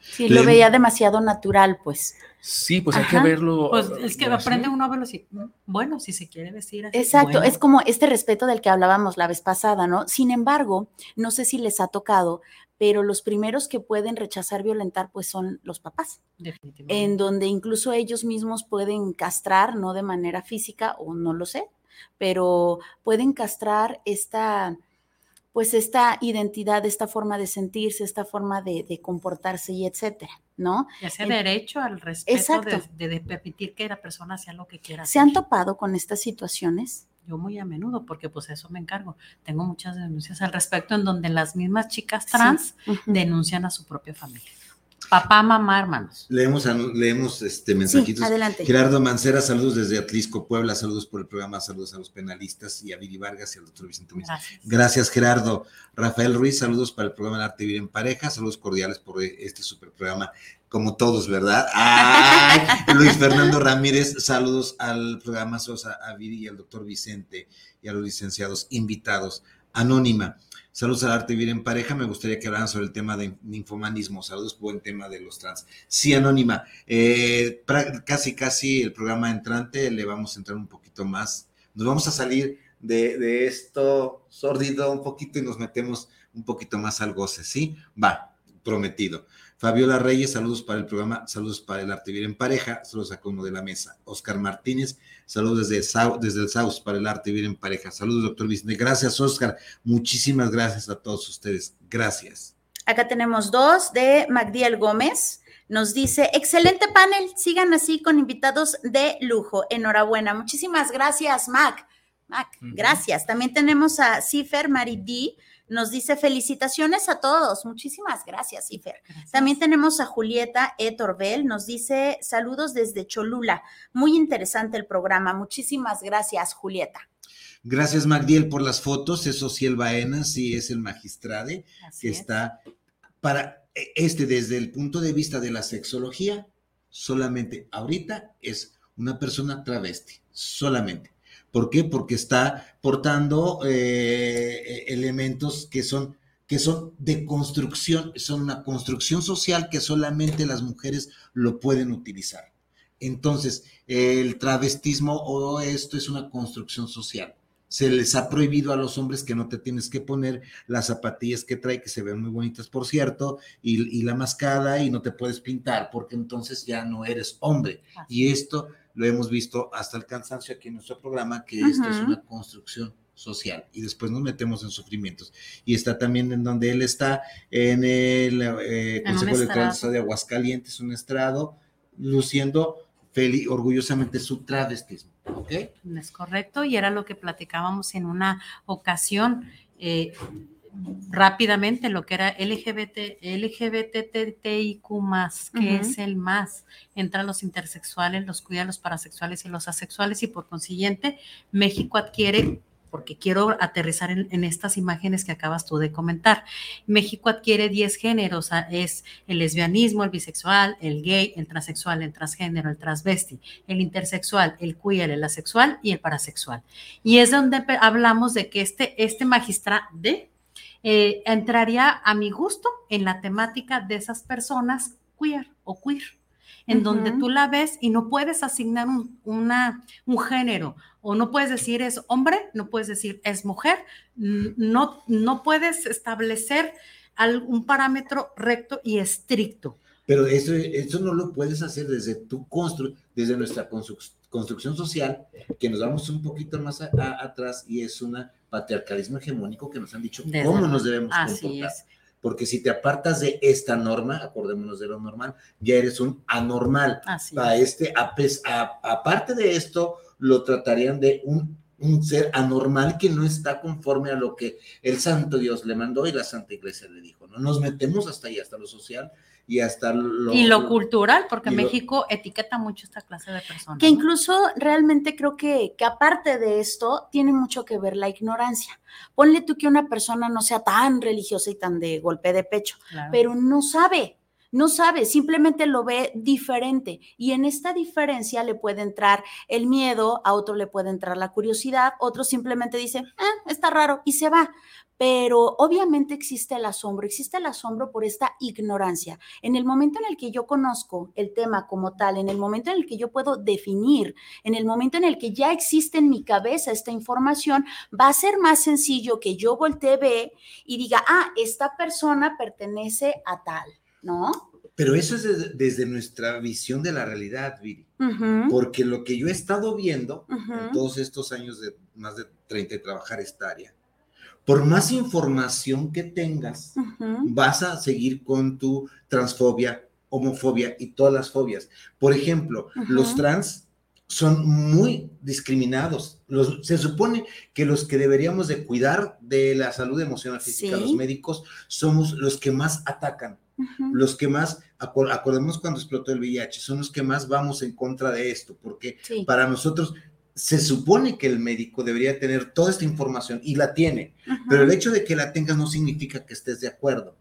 Speaker 5: Sí, lo veía demasiado natural, pues.
Speaker 6: Sí, pues hay que verlo.
Speaker 4: Pues es que aprende uno a verlo así, mm, bueno, si se quiere vestir así.
Speaker 5: Exacto, es como este respeto del que hablábamos la vez pasada, ¿no? Sin embargo, no sé si les ha tocado, pero los primeros que pueden rechazar violentar, pues son los papás. Definitivamente. En donde incluso ellos mismos pueden castrar, no de manera física, o no lo sé, pero pueden castrar esta, pues esta identidad, esta forma de sentirse, esta forma de, comportarse y etcétera, ¿no?
Speaker 4: Y ese derecho al respeto de, permitir que la persona sea lo que quiera.
Speaker 5: ¿Se han topado con estas situaciones?
Speaker 4: Yo muy a menudo, porque pues eso me encargo. Tengo muchas denuncias al respecto en donde las mismas chicas trans denuncian a su propia familia. Papá, mamá, hermanos.
Speaker 3: Leemos, leemos este mensajitos.
Speaker 5: adelante.
Speaker 3: Gerardo Mancera, saludos desde Atlisco, Puebla, saludos por el programa, saludos a los penalistas y a Viri Vargas y al doctor Vicente Gracias. Gracias, Gerardo. Rafael Ruiz, saludos para el programa El Arte Vivir en Pareja, saludos cordiales por este super programa, como todos, ¿verdad? Luis Fernando Ramírez, saludos al programa Sosa, a Viri y al doctor Vicente y a los licenciados invitados. Anónima. Saludos al arte vivir en pareja. Me gustaría que hablaran sobre el tema de ninfomanismo. Saludos, buen tema de los trans. Sí, Anónima. Eh, casi, casi el programa entrante le vamos a entrar un poquito más. Nos vamos a salir de, esto sórdido un poquito y nos metemos un poquito más al goce, ¿sí? Va, prometido. Fabiola Reyes, saludos para el programa, saludos para el arte vivir en pareja, saludos a uno de la mesa. Oscar Martínez, saludos desde, desde el South para el arte vivir en pareja. Saludos, doctor Vicente. Gracias, Oscar. Muchísimas gracias a todos ustedes. Gracias.
Speaker 5: Acá tenemos dos de Magdiel Gómez. Nos dice, excelente panel, sigan así con invitados de lujo. Enhorabuena. Muchísimas gracias, Mac. Mac, gracias. También tenemos a Cifer Maridí nos dice felicitaciones a todos. Muchísimas gracias, Ifer. También tenemos a Julieta E. Torbel, nos dice saludos desde Cholula. Muy interesante el programa. Muchísimas gracias, Julieta.
Speaker 3: Gracias, Magdiel, por las fotos. Es Ociel Baena, sí, es el magistrade que está para e, este desde el punto de vista de la sexología, solamente ahorita es una persona travesti, solamente. ¿Por qué? Porque está portando eh, elementos que son, que son de construcción, son una construcción social que solamente las mujeres lo pueden utilizar. Entonces, el travestismo o esto es una construcción social. Se les ha prohibido a los hombres que no te tienes que poner las zapatillas que trae, que se ven muy bonitas, por cierto, y, y la mascada, y no te puedes pintar, porque entonces ya no eres hombre. Y esto lo hemos visto hasta el cansancio aquí en nuestro programa, que esto es una construcción social y después nos metemos en sufrimientos. Y está también en donde él está, en el eh, Consejo Electoral de Aguascalientes, un estrado, luciendo feliz, orgullosamente su travestismo. ¿Ok?
Speaker 4: Es correcto, y era lo que platicábamos en una ocasión. Eh, rápidamente lo que era LGBT, LGBTTIQ que es el más, entran los intersexuales, los cuidan los parasexuales y los asexuales, y por consiguiente, México adquiere porque quiero aterrizar en, estas imágenes que acabas tú de comentar. México adquiere 10 géneros, es el lesbianismo, el bisexual, el gay, el transexual, el transgénero, el transvesti, el intersexual, el queer, el asexual y el parasexual. Y es donde hablamos de que este, este magistrado de eh, entraría a mi gusto en la temática de esas personas queer o queer, en donde tú la ves y no puedes asignar un, una, un género o no puedes decir es hombre, no puedes decir es mujer, no, no puedes establecer un parámetro recto y estricto.
Speaker 3: Pero eso, eso no lo puedes hacer desde tu constru, desde nuestra construcción social, que nos vamos un poquito más atrás y es un patriarcalismo hegemónico que nos han dicho cómo nos debemos comportar. Porque si te apartas de esta norma, acordémonos de lo normal, ya eres un anormal. a este, aparte de esto, lo tratarían de un, un ser anormal que no está conforme a lo que el Santo Dios le mandó y la Santa Iglesia le dijo. ¿no? Nos metemos hasta ahí, hasta lo social y hasta lo...
Speaker 4: Y lo cultural, porque México etiqueta mucho esta clase de personas.
Speaker 5: Que incluso realmente creo que, que aparte de esto, tiene mucho que ver la ignorancia. Ponle tú que una persona no sea tan religiosa y tan de golpe de pecho, pero no sabe, no sabe, simplemente lo ve diferente. Y en esta diferencia le puede entrar el miedo, a otro le puede entrar la curiosidad, otro simplemente dice, ah, está raro y se va pero obviamente existe el asombro, existe el asombro por esta ignorancia. En el momento en el que yo conozco el tema como tal, en el momento en el que yo puedo definir, en el momento en el que ya existe en mi cabeza esta información, va a ser más sencillo que yo voltee ve y diga, ah, esta persona pertenece a tal, ¿no?
Speaker 3: Pero eso es desde, nuestra visión de la realidad, Viri. Porque lo que yo he estado viendo en todos estos años de más de 30 de trabajar esta área, por más información que tengas, vas a seguir con tu transfobia, homofobia y todas las fobias. Por ejemplo, los trans son muy discriminados. se supone que los que deberíamos de cuidar de la salud emocional física, los médicos, somos los que más atacan, los que más, acordemos cuando explotó el VIH, son los que más vamos en contra de esto, porque para nosotros se supone que el médico debería tener toda esta información y la tiene, pero el hecho de que la tengas no significa que estés de acuerdo.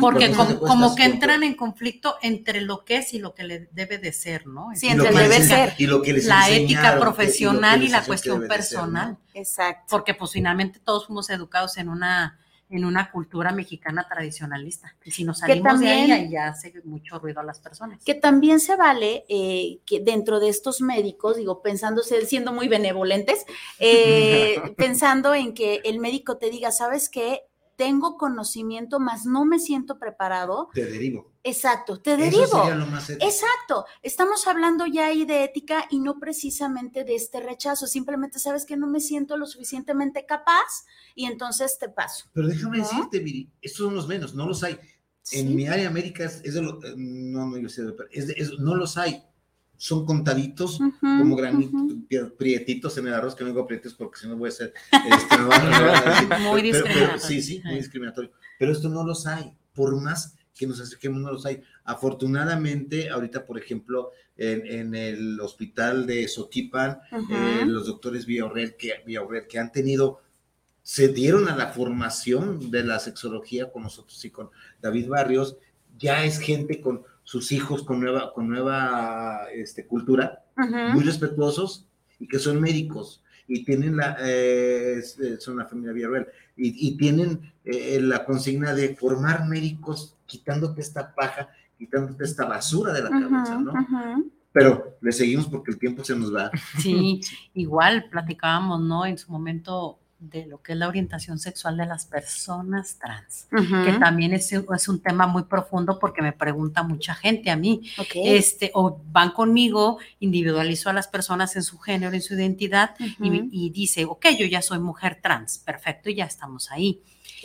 Speaker 4: Porque como, que entran en conflicto entre lo que es y lo que le debe de ser, ¿no?
Speaker 5: Sí, entre debe ser.
Speaker 3: Y lo que les
Speaker 4: la ética profesional y, la cuestión personal.
Speaker 5: Exacto.
Speaker 4: Porque pues finalmente todos fuimos educados en una en una cultura mexicana tradicionalista. Y si nos salimos de ahí, ya hace mucho ruido a las personas.
Speaker 5: Que también se vale eh, que dentro de estos médicos, digo, pensando, siendo muy benevolentes, eh, pensando en que el médico te diga, ¿sabes qué? Tengo conocimiento, más no me siento preparado.
Speaker 3: Te derivo.
Speaker 5: Exacto, te derivo. Exacto. Estamos hablando ya ahí de ética y no precisamente de este rechazo. Simplemente sabes que no me siento lo suficientemente capaz y entonces te paso.
Speaker 3: Pero déjame decirte, Viri, estos son los menos, no los hay. En mi área América es, de lo, eh, no, no, es es no los hay son contaditos como granitos, prietitos en el arroz, que no digo prietos porque si no voy a ser
Speaker 4: este, muy discriminatorio.
Speaker 3: sí, sí, muy discriminatorio. Pero esto no los hay, por más que nos acerquemos, no los hay. Afortunadamente, ahorita, por ejemplo, en, el hospital de Soquipan, eh, los doctores Villaurel que, que han tenido se dieron a la formación de la sexología con nosotros y con David Barrios, ya es gente con sus hijos con nueva, con nueva este, cultura, muy respetuosos y que son médicos y tienen la, eh, son una familia Villarreal, y, y tienen eh, la consigna de formar médicos quitándote esta paja, quitándote esta basura de la cabeza, ¿no? Pero le seguimos porque el tiempo se nos va.
Speaker 4: Sí, igual platicábamos, ¿no? En su momento de lo que es la orientación sexual de las personas trans, que también es, es, un tema muy profundo porque me pregunta mucha gente a mí, este, o van conmigo, individualizo a las personas en su género, en su identidad y, y, dice, ok, yo ya soy mujer trans, perfecto, y ya estamos ahí.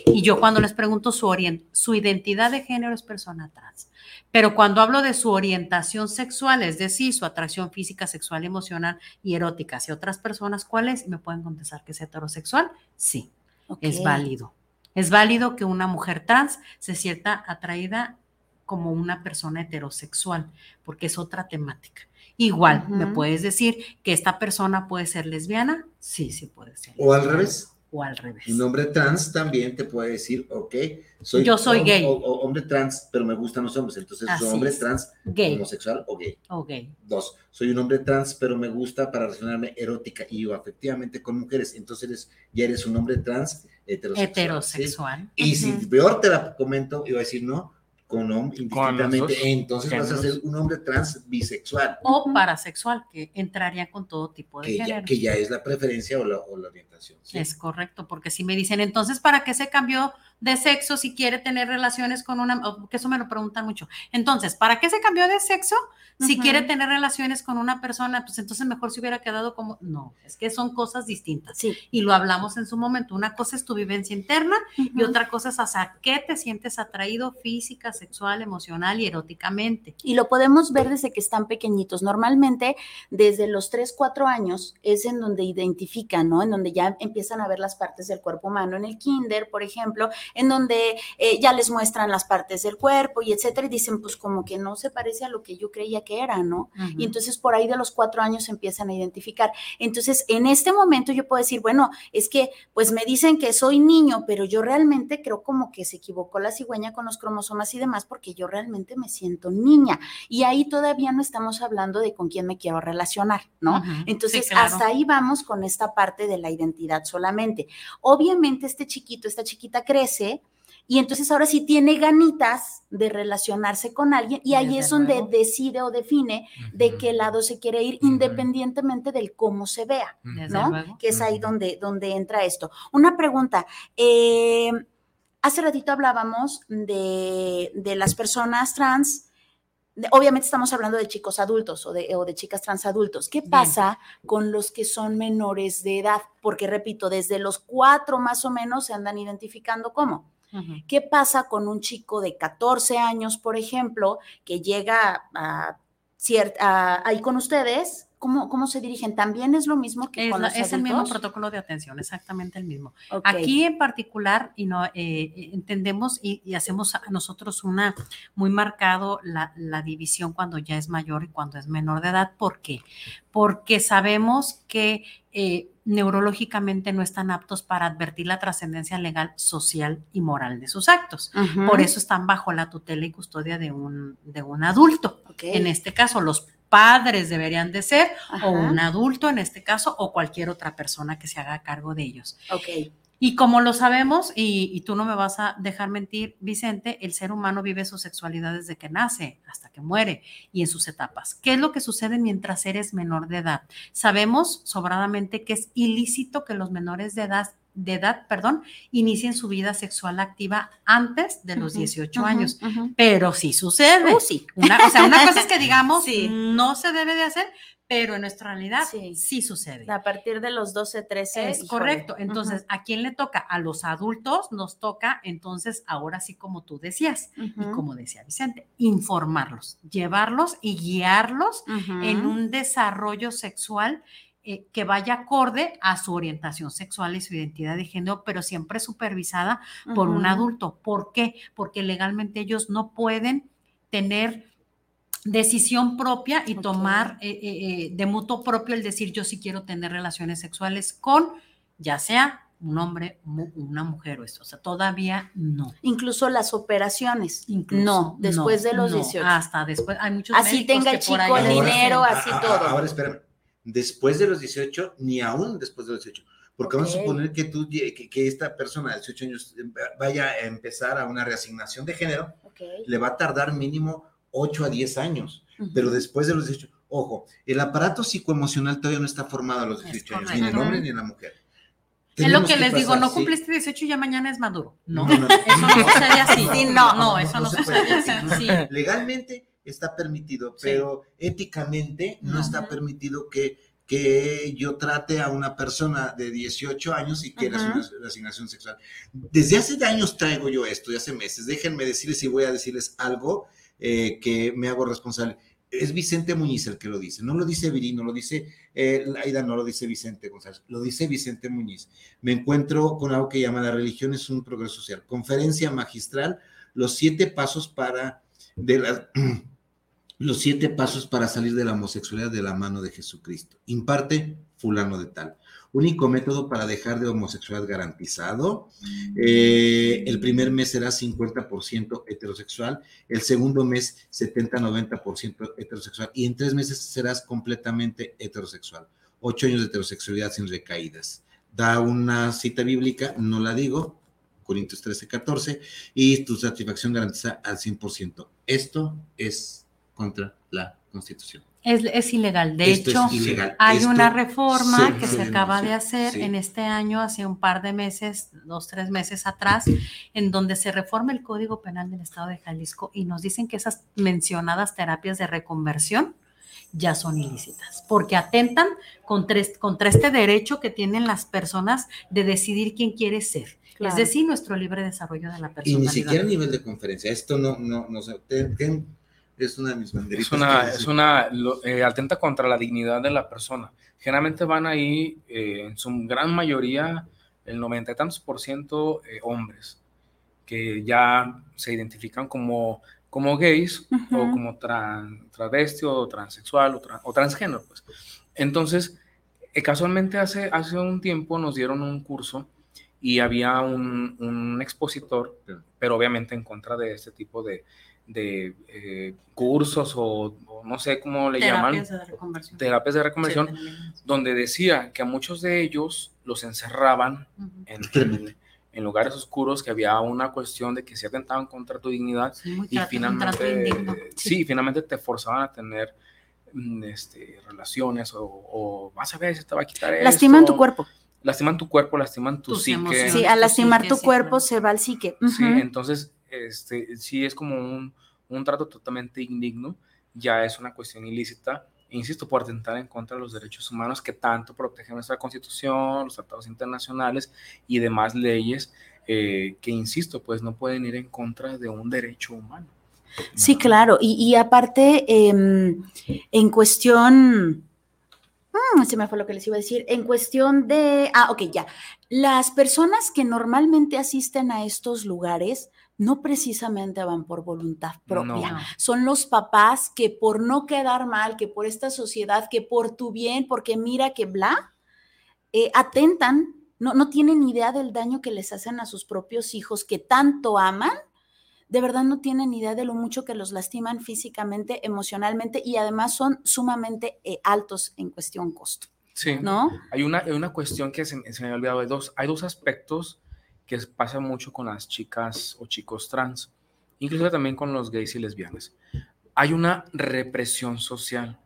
Speaker 4: Y yo cuando les pregunto su, orient su identidad de género es persona trans. Pero cuando hablo de su orientación sexual, es decir, su atracción física, sexual, emocional y erótica hacia otras personas, ¿cuál es? ¿Me pueden contestar que es heterosexual? Sí, okay. es válido. Es válido que una mujer trans se sienta atraída como una persona heterosexual, porque es otra temática. Igual, uh -huh. ¿me puedes decir que esta persona puede ser lesbiana? Sí, sí puede ser.
Speaker 3: O al revés.
Speaker 4: O al revés.
Speaker 3: Un hombre trans también te puede decir, ok, soy,
Speaker 4: yo soy gay.
Speaker 3: O, o, hombre trans, pero me gustan los hombres. Entonces, soy hombre es. trans,
Speaker 4: gay.
Speaker 3: homosexual o gay.
Speaker 4: O gay.
Speaker 3: Dos, soy un hombre trans, pero me gusta para relacionarme erótica y o afectivamente con mujeres. Entonces, eres, ya eres un hombre trans heterosexual.
Speaker 4: Heterosexual.
Speaker 3: ¿sí? Y uh -huh. si peor te la comento, iba a decir no, con hombre, indistintamente, entonces géneros. vas a ser un hombre trans bisexual.
Speaker 4: O parasexual, que entraría con todo tipo de
Speaker 3: que
Speaker 4: género.
Speaker 3: Ya, que ya es la preferencia o la, o la orientación.
Speaker 4: ¿sí? Es correcto, porque si me dicen, entonces, ¿para qué se cambió de sexo si quiere tener relaciones con una, que eso me lo preguntan mucho. Entonces, ¿para qué se cambió de sexo si uh -huh. quiere tener relaciones con una persona? Pues entonces mejor se hubiera quedado como, no, es que son cosas distintas.
Speaker 5: Sí.
Speaker 4: Y lo hablamos en su momento. Una cosa es tu vivencia interna uh -huh. y otra cosa es hacia qué te sientes atraído física, sexual, emocional y eróticamente.
Speaker 5: Y lo podemos ver desde que están pequeñitos. Normalmente, desde los 3, 4 años es en donde identifican, ¿no? En donde ya empiezan a ver las partes del cuerpo humano. En el kinder, por ejemplo, en donde eh, ya les muestran las partes del cuerpo y etcétera, y dicen, pues como que no se parece a lo que yo creía que era, ¿no? Uh -huh. Y entonces por ahí de los cuatro años empiezan a identificar. Entonces, en este momento yo puedo decir, bueno, es que pues me dicen que soy niño, pero yo realmente creo como que se equivocó la cigüeña con los cromosomas y demás, porque yo realmente me siento niña. Y ahí todavía no estamos hablando de con quién me quiero relacionar, ¿no? Uh -huh. Entonces, sí, claro. hasta ahí vamos con esta parte de la identidad solamente. Obviamente, este chiquito, esta chiquita crece y entonces ahora sí tiene ganitas de relacionarse con alguien y ahí Desde es donde luego. decide o define uh -huh. de qué lado se quiere ir, uh -huh. independientemente del cómo se vea, Desde ¿no? Luego. Que es ahí donde, donde entra esto. Una pregunta, eh, hace ratito hablábamos de, de las personas trans, obviamente estamos hablando de chicos adultos o de, o de chicas trans adultos. ¿Qué pasa Bien. con los que son menores de edad? Porque repito, desde los cuatro más o menos se andan identificando como. Uh -huh. ¿Qué pasa con un chico de 14 años, por ejemplo, que llega a, a, ahí con ustedes? ¿Cómo, ¿Cómo, se dirigen? ¿También es lo mismo que
Speaker 4: es,
Speaker 5: con los
Speaker 4: Es
Speaker 5: adultos?
Speaker 4: el mismo protocolo de atención, exactamente el mismo. Okay. Aquí en particular, y no, eh, entendemos y, y, hacemos a nosotros una muy marcado la, la, división cuando ya es mayor y cuando es menor de edad. ¿Por qué? Porque sabemos que eh, neurológicamente no están aptos para advertir la trascendencia legal, social y moral de sus actos. Uh -huh. Por eso están bajo la tutela y custodia de un, de un adulto. Okay. En este caso, los padres deberían de ser, Ajá. o un adulto en este caso, o cualquier otra persona que se haga cargo de ellos. Y como lo sabemos, y, y, tú no me vas a dejar mentir, Vicente, el ser humano vive su sexualidad desde que nace hasta que muere y en sus etapas. ¿Qué es lo que sucede mientras eres menor de edad? Sabemos sobradamente que es ilícito que los menores de edad de edad, perdón, inicien su vida sexual activa antes de los uh -huh, 18 uh -huh, años. Uh -huh. Pero sí sucede.
Speaker 5: Uh, sí.
Speaker 4: Una, o sea, una cosa es que digamos, sí. no se debe de hacer, pero en nuestra realidad sí, sí sucede.
Speaker 5: A partir de los 12, 13.
Speaker 4: Es híjole. correcto. Entonces, ¿a quién le toca? A los adultos nos toca, entonces, ahora sí, como tú decías, y como decía Vicente, informarlos, llevarlos y guiarlos en un desarrollo sexual eh, que vaya acorde a su orientación sexual y su identidad de género, pero siempre supervisada por un adulto. ¿Por qué? Porque legalmente ellos no pueden tener decisión propia y okay. tomar eh, eh, de mutuo propio el decir yo sí quiero tener relaciones sexuales con ya sea un hombre, una mujer o esto, o sea, todavía no.
Speaker 5: Incluso las operaciones, Incluso, no, después
Speaker 4: no,
Speaker 5: de los
Speaker 4: no,
Speaker 5: 18.
Speaker 4: Hasta después, hay muchos
Speaker 5: Así tenga el chico el dinero, así
Speaker 3: ah,
Speaker 5: todo.
Speaker 3: Ahora espérame, después de los 18, ni aún después de los 18. Porque okay. vamos a suponer que, tú, que, que, esta persona de 18 años vaya a empezar a una reasignación de género, okay. le va a tardar mínimo 8 a 10 años. Uh -huh. Pero después de los 18, ojo, el aparato psicoemocional todavía no está formado a los 18 años, ni en el hombre ni en la mujer.
Speaker 4: Es lo que, que les pasar, digo, no ¿sí? cumpliste 18 y ya mañana es maduro. No, no, no, no eso no sucede así. Sí, no, no, eso no, sucede así.
Speaker 3: Legalmente está permitido, pero éticamente no, está permitido que que yo trate a una persona de 18 años y que su asignación sexual. Desde hace años traigo yo esto, de hace meses. Déjenme decirles si voy a decirles algo eh, que me hago responsable. Es Vicente Muñiz el que lo dice, no lo dice Viri, no lo dice eh, Aida, no lo dice Vicente González, lo dice Vicente Muñiz. Me encuentro con algo que llama La religión es un progreso social. Conferencia magistral, los siete pasos para de los siete pasos para salir de la homosexualidad de la mano de Jesucristo. Imparte fulano de tal. Único método para dejar de homosexualidad garantizado. Eh, el primer mes será 50% heterosexual, el segundo mes 70-90% heterosexual y en tres meses serás completamente heterosexual. Ocho años de heterosexualidad sin recaídas. Da una cita bíblica, no la digo, Corintios 13, 14, y tu satisfacción garantiza al 100%. Esto es contra la Constitución.
Speaker 4: Es, es ilegal. De
Speaker 3: Esto
Speaker 4: hecho,
Speaker 3: ilegal.
Speaker 4: hay
Speaker 3: Esto
Speaker 4: una reforma
Speaker 3: se
Speaker 4: que se acaba de hacer
Speaker 3: Sí.
Speaker 4: en este año, hace un par de meses, dos, tres meses atrás, en donde se reforma el Código Penal del Estado de Jalisco y nos dicen que esas mencionadas terapias de reconversión ya son ilícitas, porque atentan contra, contra este derecho que tienen las personas de decidir quién quiere ser.
Speaker 5: Claro.
Speaker 4: Es decir, nuestro libre desarrollo de la
Speaker 3: Y
Speaker 4: personalidad.
Speaker 3: ni siquiera a nivel de conferencia. Esto no, no, no sé. ten- ten- es una de mis banderitas.
Speaker 6: Es una, es una lo- eh, atenta contra la dignidad de la persona. Generalmente van ahí, eh, en su gran mayoría, el noventa y tantos por ciento eh, hombres, que ya se identifican como, como gays o
Speaker 5: Ujú.
Speaker 6: como tran- travesti o transexual o, tra- o transgénero. Pues. Entonces, eh, casualmente hace, hace un tiempo nos dieron un curso y había un, un expositor, pero obviamente en contra de este tipo de, de, eh, cursos o, o no sé cómo le llaman,
Speaker 4: Terapias de reconversión.
Speaker 6: terapias de reconversión,
Speaker 4: Sí,
Speaker 6: donde decía que a muchos de ellos los encerraban
Speaker 4: Ujú.
Speaker 6: en, en- en lugares oscuros, que había una cuestión de que se atentaban contra tu dignidad
Speaker 4: Sí,
Speaker 6: y
Speaker 4: trato-
Speaker 6: finalmente,
Speaker 4: indigno.
Speaker 6: sí. finalmente te forzaban a tener mm, este, relaciones o, o vas a ver, se te va a quitar
Speaker 5: Lastiman
Speaker 6: esto".
Speaker 5: tu cuerpo.
Speaker 6: Lastiman tu cuerpo, lastiman tu
Speaker 4: Tus
Speaker 6: psique.
Speaker 4: emociones.
Speaker 5: Sí, al
Speaker 4: tu
Speaker 5: lastimar
Speaker 4: psique,
Speaker 5: tu
Speaker 4: sí,
Speaker 5: cuerpo
Speaker 4: claro.
Speaker 5: se va al psique.
Speaker 6: Sí,
Speaker 5: Ujú.
Speaker 6: entonces, este, sí es como un, un trato totalmente indigno, ya es una cuestión ilícita, insisto, por atentar en contra de los derechos humanos que tanto protegen nuestra constitución, los tratados internacionales y demás leyes eh, que, insisto, pues no pueden ir en contra de un derecho humano.
Speaker 5: Sí, claro. Y, y aparte, em, en cuestión, mm, se me fue lo que les iba a decir, en cuestión de, ah, ok, ya. Las personas que normalmente asisten a estos lugares no precisamente van por voluntad propia.
Speaker 6: No.
Speaker 5: Son los papás que por no quedar mal, que por esta sociedad, que por tu bien, porque mira que bla, eh, atentan, no, no tienen idea del daño que les hacen a sus propios hijos que tanto aman de verdad no tienen idea de lo mucho que los lastiman físicamente, emocionalmente y además son sumamente eh, altos en cuestión costo,
Speaker 6: Sí.
Speaker 5: ¿no?
Speaker 6: Hay una, hay una cuestión que se, se me había olvidado. Hay dos, hay dos aspectos que pasa mucho con las chicas o chicos trans, incluso también con los gays y lesbianas. Hay una represión social,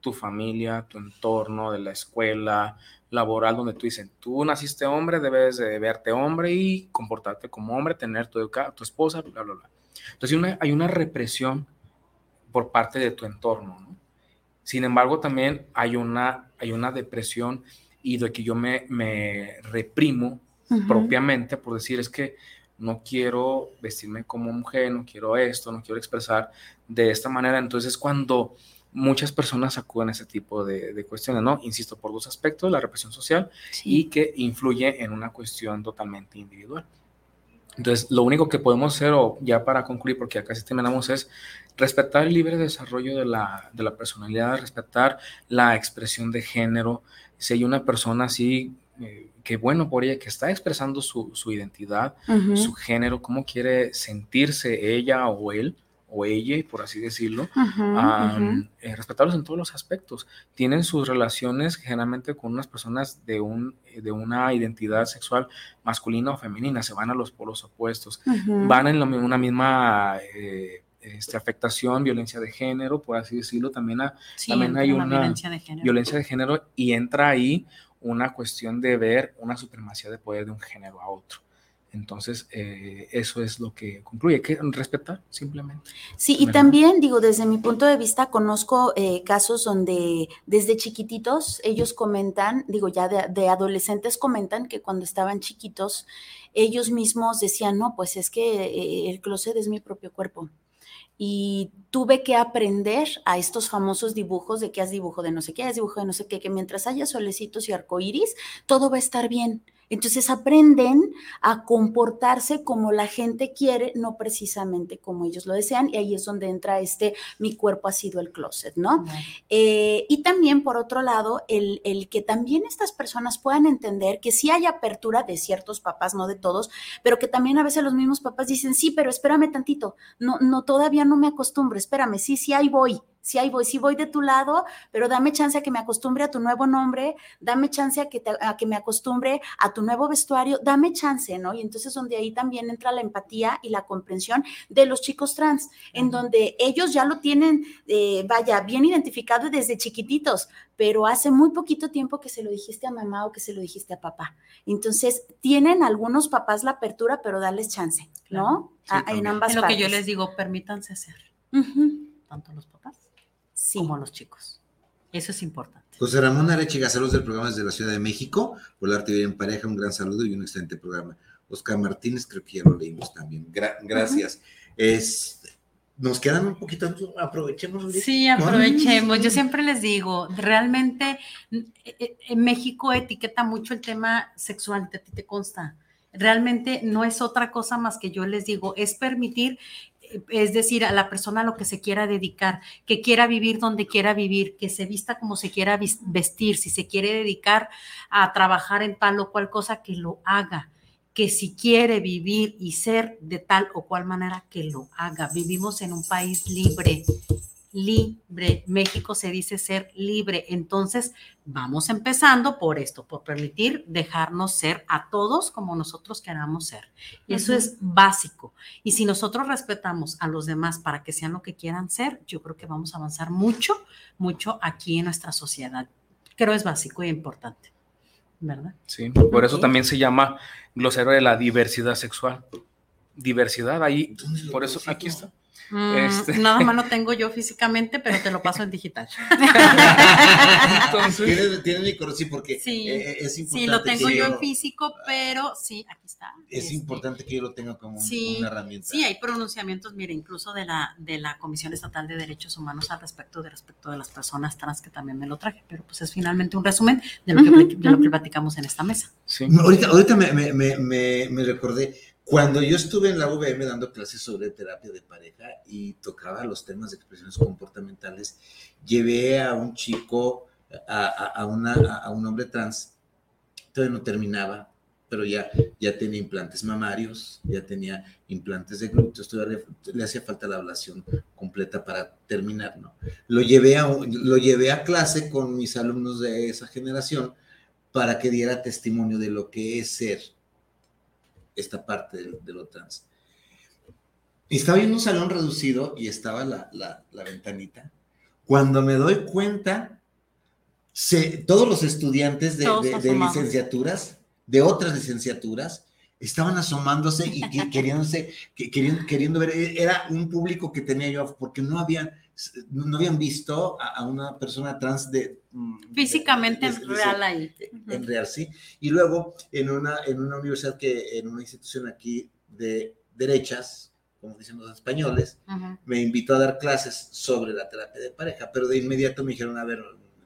Speaker 6: tu familia, tu entorno, de la escuela, laboral, donde tú dices, tú naciste hombre, debes de verte hombre y comportarte como hombre, tener tu, tu esposa, bla, bla, bla. Entonces hay una, hay una represión por parte de tu entorno, ¿no? Sin embargo, también hay una, hay una depresión y de que yo me, me reprimo propiamente por decir es que no quiero vestirme como mujer, no quiero esto, no quiero expresar de esta manera. Entonces, cuando muchas personas acuden a ese tipo de, de cuestiones, ¿no? Insisto, por dos aspectos, la represión social y que influye en una cuestión totalmente individual. Entonces, lo único que podemos hacer, o ya para concluir, porque acá sí terminamos, es respetar el libre desarrollo de la, de la personalidad, respetar la expresión de género. Si hay una persona así, eh, que bueno por ella, que está expresando su, su identidad, su género, cómo quiere sentirse ella o él, o ella, por así decirlo,
Speaker 5: ujú.
Speaker 6: eh, respetarlos en todos los aspectos. Tienen sus relaciones generalmente con unas personas de, un, de una identidad sexual masculina o femenina, se van a los polos opuestos, van en la una misma eh, este, afectación, violencia de género, por así decirlo, también a
Speaker 4: Sí,
Speaker 6: también hay una
Speaker 4: violencia de género.
Speaker 6: violencia de género y entra ahí una cuestión de ver una supremacía de poder de un género a otro. Entonces, eh, eso es lo que concluye, que respetar simplemente.
Speaker 5: Sí, y también digo, desde mi punto de vista, conozco eh, casos donde desde chiquititos ellos comentan, digo, ya de, de adolescentes comentan que cuando estaban chiquitos, ellos mismos decían, no, pues es que eh, el closet es mi propio cuerpo. Y tuve que aprender a estos famosos dibujos de que haz dibujo de no sé qué, haz dibujo de no sé qué, que mientras haya solecitos y arcoíris, todo va a estar bien. Entonces aprenden a comportarse como la gente quiere, no precisamente como ellos lo desean, y ahí es donde entra este mi cuerpo ha sido el closet, ¿no? Eh, y también, por otro lado, el, el que también estas personas puedan entender que sí hay apertura de ciertos papás, no de todos, pero que también a veces los mismos papás dicen, sí, pero espérame tantito, no, no, todavía no me acostumbro, espérame, sí, sí, ahí voy, sí, ahí voy, sí voy de tu lado, pero dame chance a que me acostumbre a tu nuevo nombre, dame chance a que, te- a que me acostumbre a tu nuevo vestuario, dame chance, ¿no? Y entonces donde ahí también entra la empatía y la comprensión de los chicos trans, en donde ellos ya lo tienen, eh, vaya, bien identificado desde chiquititos, pero hace muy poquito tiempo que se lo dijiste a mamá o que se lo dijiste a papá. Entonces, tienen algunos papás la apertura, pero darles chance, ¿no?
Speaker 3: Sí,
Speaker 5: A- en ambas
Speaker 4: Es lo que yo
Speaker 5: partes.
Speaker 4: les digo, permítanse ser,
Speaker 5: Ujú,
Speaker 4: tanto los papás
Speaker 5: Sí.
Speaker 4: como los chicos. Eso es importante.
Speaker 3: José Ramón Arechiga, saludos del programa desde la Ciudad de México. Por de vivir en pareja, un gran saludo y un excelente programa. Oscar Martínez, creo que ya lo leímos también. Gra- gracias. Es, nos quedan un poquito, aprovechemos.
Speaker 4: Sí, aprovechemos. Yo siempre les digo, realmente eh, eh, en México etiqueta mucho el tema sexual, a ti te consta. Realmente no es otra cosa más que yo les digo, es permitir, es decir, a la persona a lo que se quiera dedicar, que quiera vivir donde quiera vivir, que se vista como se quiera vestir, si se quiere dedicar a trabajar en tal o cual cosa, que lo haga que si quiere vivir y ser de tal o cual manera, que lo haga. Vivimos en un país libre, libre. México se dice ser libre. Entonces, vamos empezando por esto, por permitir dejarnos ser a todos como nosotros queramos ser. Y eso es básico. Y si nosotros respetamos a los demás para que sean lo que quieran ser, yo creo que vamos a avanzar mucho, mucho aquí en nuestra sociedad. Creo es básico y importante. ¿Verdad?
Speaker 6: Sí, por eso también se llama glosario de la diversidad sexual. Diversidad, ahí,
Speaker 3: ¿Dónde lo
Speaker 6: por eso, aquí está.
Speaker 4: Mm,
Speaker 6: Este.
Speaker 4: Nada más lo tengo yo físicamente, pero te lo paso en digital.
Speaker 6: Entonces,
Speaker 3: Tiene, mi correo, sí, porque
Speaker 4: Sí.
Speaker 3: eh, es importante.
Speaker 4: Sí, lo tengo
Speaker 3: que
Speaker 4: yo en físico, pero sí, aquí está.
Speaker 3: Es
Speaker 4: Este,
Speaker 3: importante que yo lo tenga como
Speaker 4: Sí,
Speaker 3: una herramienta.
Speaker 4: Sí, hay pronunciamientos, mire, incluso de la, de la Comisión Estatal de Derechos Humanos al respecto de respecto de las personas trans, que también me lo traje, pero pues es finalmente un resumen de lo que, de lo que platicamos en esta mesa.
Speaker 6: sí.
Speaker 3: No, Ahorita, ahorita me, me- me- me- me recordé, cuando yo estuve en la UVM dando clases sobre terapia de pareja y tocaba los temas de expresiones comportamentales, llevé a un chico, a, un hombre trans, todavía no terminaba, pero ya, tenía implantes mamarios, ya tenía implantes de glúteos, todavía le, hacía falta la ablación completa para terminar, ¿no? Lo llevé a clase con mis alumnos de esa generación para que diera testimonio de lo que es ser esta parte de, de lo trans. Y estaba en un salón reducido y estaba la, la- la ventanita. Cuando me doy cuenta, se- todos los estudiantes de,
Speaker 4: Todos
Speaker 3: de- de
Speaker 4: asomados.
Speaker 3: licenciaturas, de otras licenciaturas, estaban asomándose y que- queriéndose, que- queriendo, queriendo ver. Era un público que tenía yo, porque no habían, no habían visto a, a una persona trans de... mm, de-
Speaker 4: Físicamente
Speaker 3: de- de- de-
Speaker 4: real ahí.
Speaker 3: en real, sí. Y luego en una, en una universidad que, en una institución aquí de derechas, como dicen los españoles, me invitó a dar clases sobre la terapia de pareja, pero de inmediato me dijeron, a ver,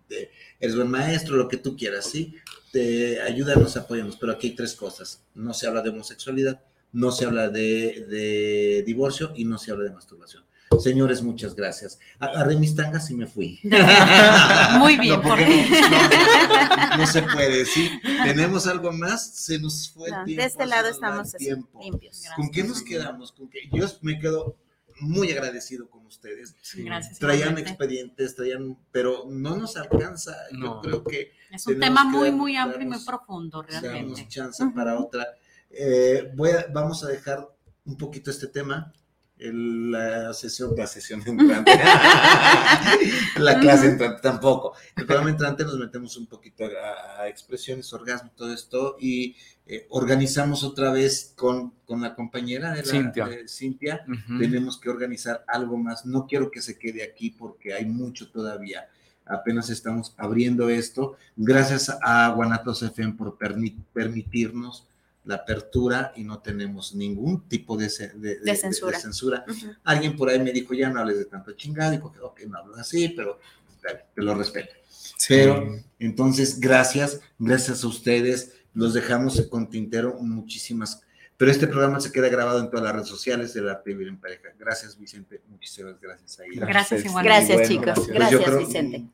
Speaker 3: te- eres buen maestro, lo que tú quieras, ¿sí? Te ayúdanos, apóyanos, pero aquí hay tres cosas. No se habla de homosexualidad, no se habla de, de divorcio y no se habla de masturbación. Señores, muchas gracias. Agarré mis tangas y me fui.
Speaker 4: Muy bien,
Speaker 3: No, porque no, no, no, no se puede, ¿sí? ¿Tenemos algo más? Se nos fue el tiempo.
Speaker 5: de este lado estamos limpios.
Speaker 3: ¿Con qué nos quedamos? ¿Con qué? Yo me quedo muy agradecido con ustedes.
Speaker 6: sí.
Speaker 4: Gracias.
Speaker 3: Traían
Speaker 4: igualmente.
Speaker 3: expedientes, traían, pero no nos alcanza. Yo
Speaker 6: No.
Speaker 3: creo que
Speaker 4: Es un
Speaker 3: tenemos
Speaker 4: tema muy, muy amplio y muy profundo,
Speaker 3: damos
Speaker 4: realmente.
Speaker 3: chance
Speaker 5: Ujú.
Speaker 3: para otra. Eh, voy a- vamos a dejar un poquito este tema. El- la sesión, la sesión entrante, la clase entrante tampoco. El programa entrante nos metemos un poquito a, a expresiones, orgasmo, todo esto, y eh, organizamos otra vez con, con la compañera de la,
Speaker 6: Cintia.
Speaker 3: de Cintia,
Speaker 6: Ujú.
Speaker 3: tenemos que organizar algo más. No quiero que se quede aquí porque hay mucho todavía. Apenas estamos abriendo esto. Gracias a Guanatos FM por permi- permitirnos la apertura y no tenemos ningún tipo de, de- de-
Speaker 5: censura.
Speaker 3: de censura.
Speaker 5: Ujú.
Speaker 3: Alguien por ahí me dijo, ya no hables de tanto chingado. Dijo, ok, no hablo así, pero bien, te lo respeto.
Speaker 6: Sí.
Speaker 3: Pero entonces, gracias, gracias a ustedes. Los dejamos con Tintero muchísimas. Pero este programa se queda grabado en todas las redes sociales de la Vivir en Pareja. Gracias, Vicente. Muchísimas gracias. Aida.
Speaker 4: Gracias, igual.
Speaker 5: Gracias,
Speaker 6: Bueno,
Speaker 5: chicos.
Speaker 6: gracias.
Speaker 3: Pues
Speaker 5: Gracias,
Speaker 3: creo-
Speaker 5: Vicente.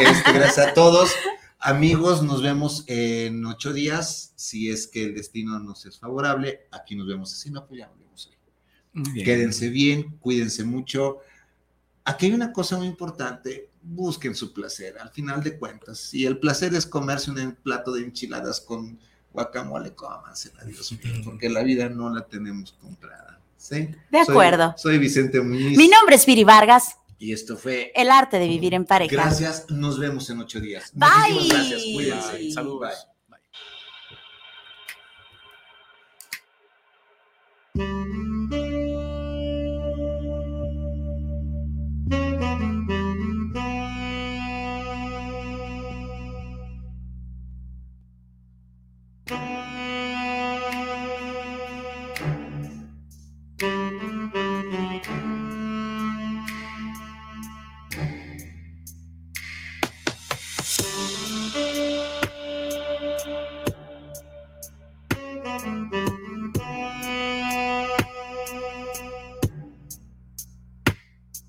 Speaker 3: este, gracias a todos. Amigos, nos vemos en ocho días. Si es que el destino nos es favorable, aquí nos vemos. Si no, pues ya nos vemos ahí.
Speaker 6: Muy bien.
Speaker 3: Quédense bien, cuídense mucho. Aquí hay una cosa muy importante, busquen su placer, al final de cuentas. Si el placer es comerse un plato de enchiladas con guacamole, cómansela, Dios mío, porque la vida no la tenemos comprada. ¿sí?
Speaker 5: De
Speaker 3: Soy-
Speaker 5: acuerdo.
Speaker 3: Soy, Vicente Muñiz
Speaker 5: Mi nombre es Viri Vargas,
Speaker 3: y esto fue
Speaker 5: el arte de vivir en pareja.
Speaker 3: Gracias, nos vemos en ocho días.
Speaker 5: Bye.
Speaker 3: Muchísimas gracias, cuídense.
Speaker 6: Saludos.
Speaker 3: Bye.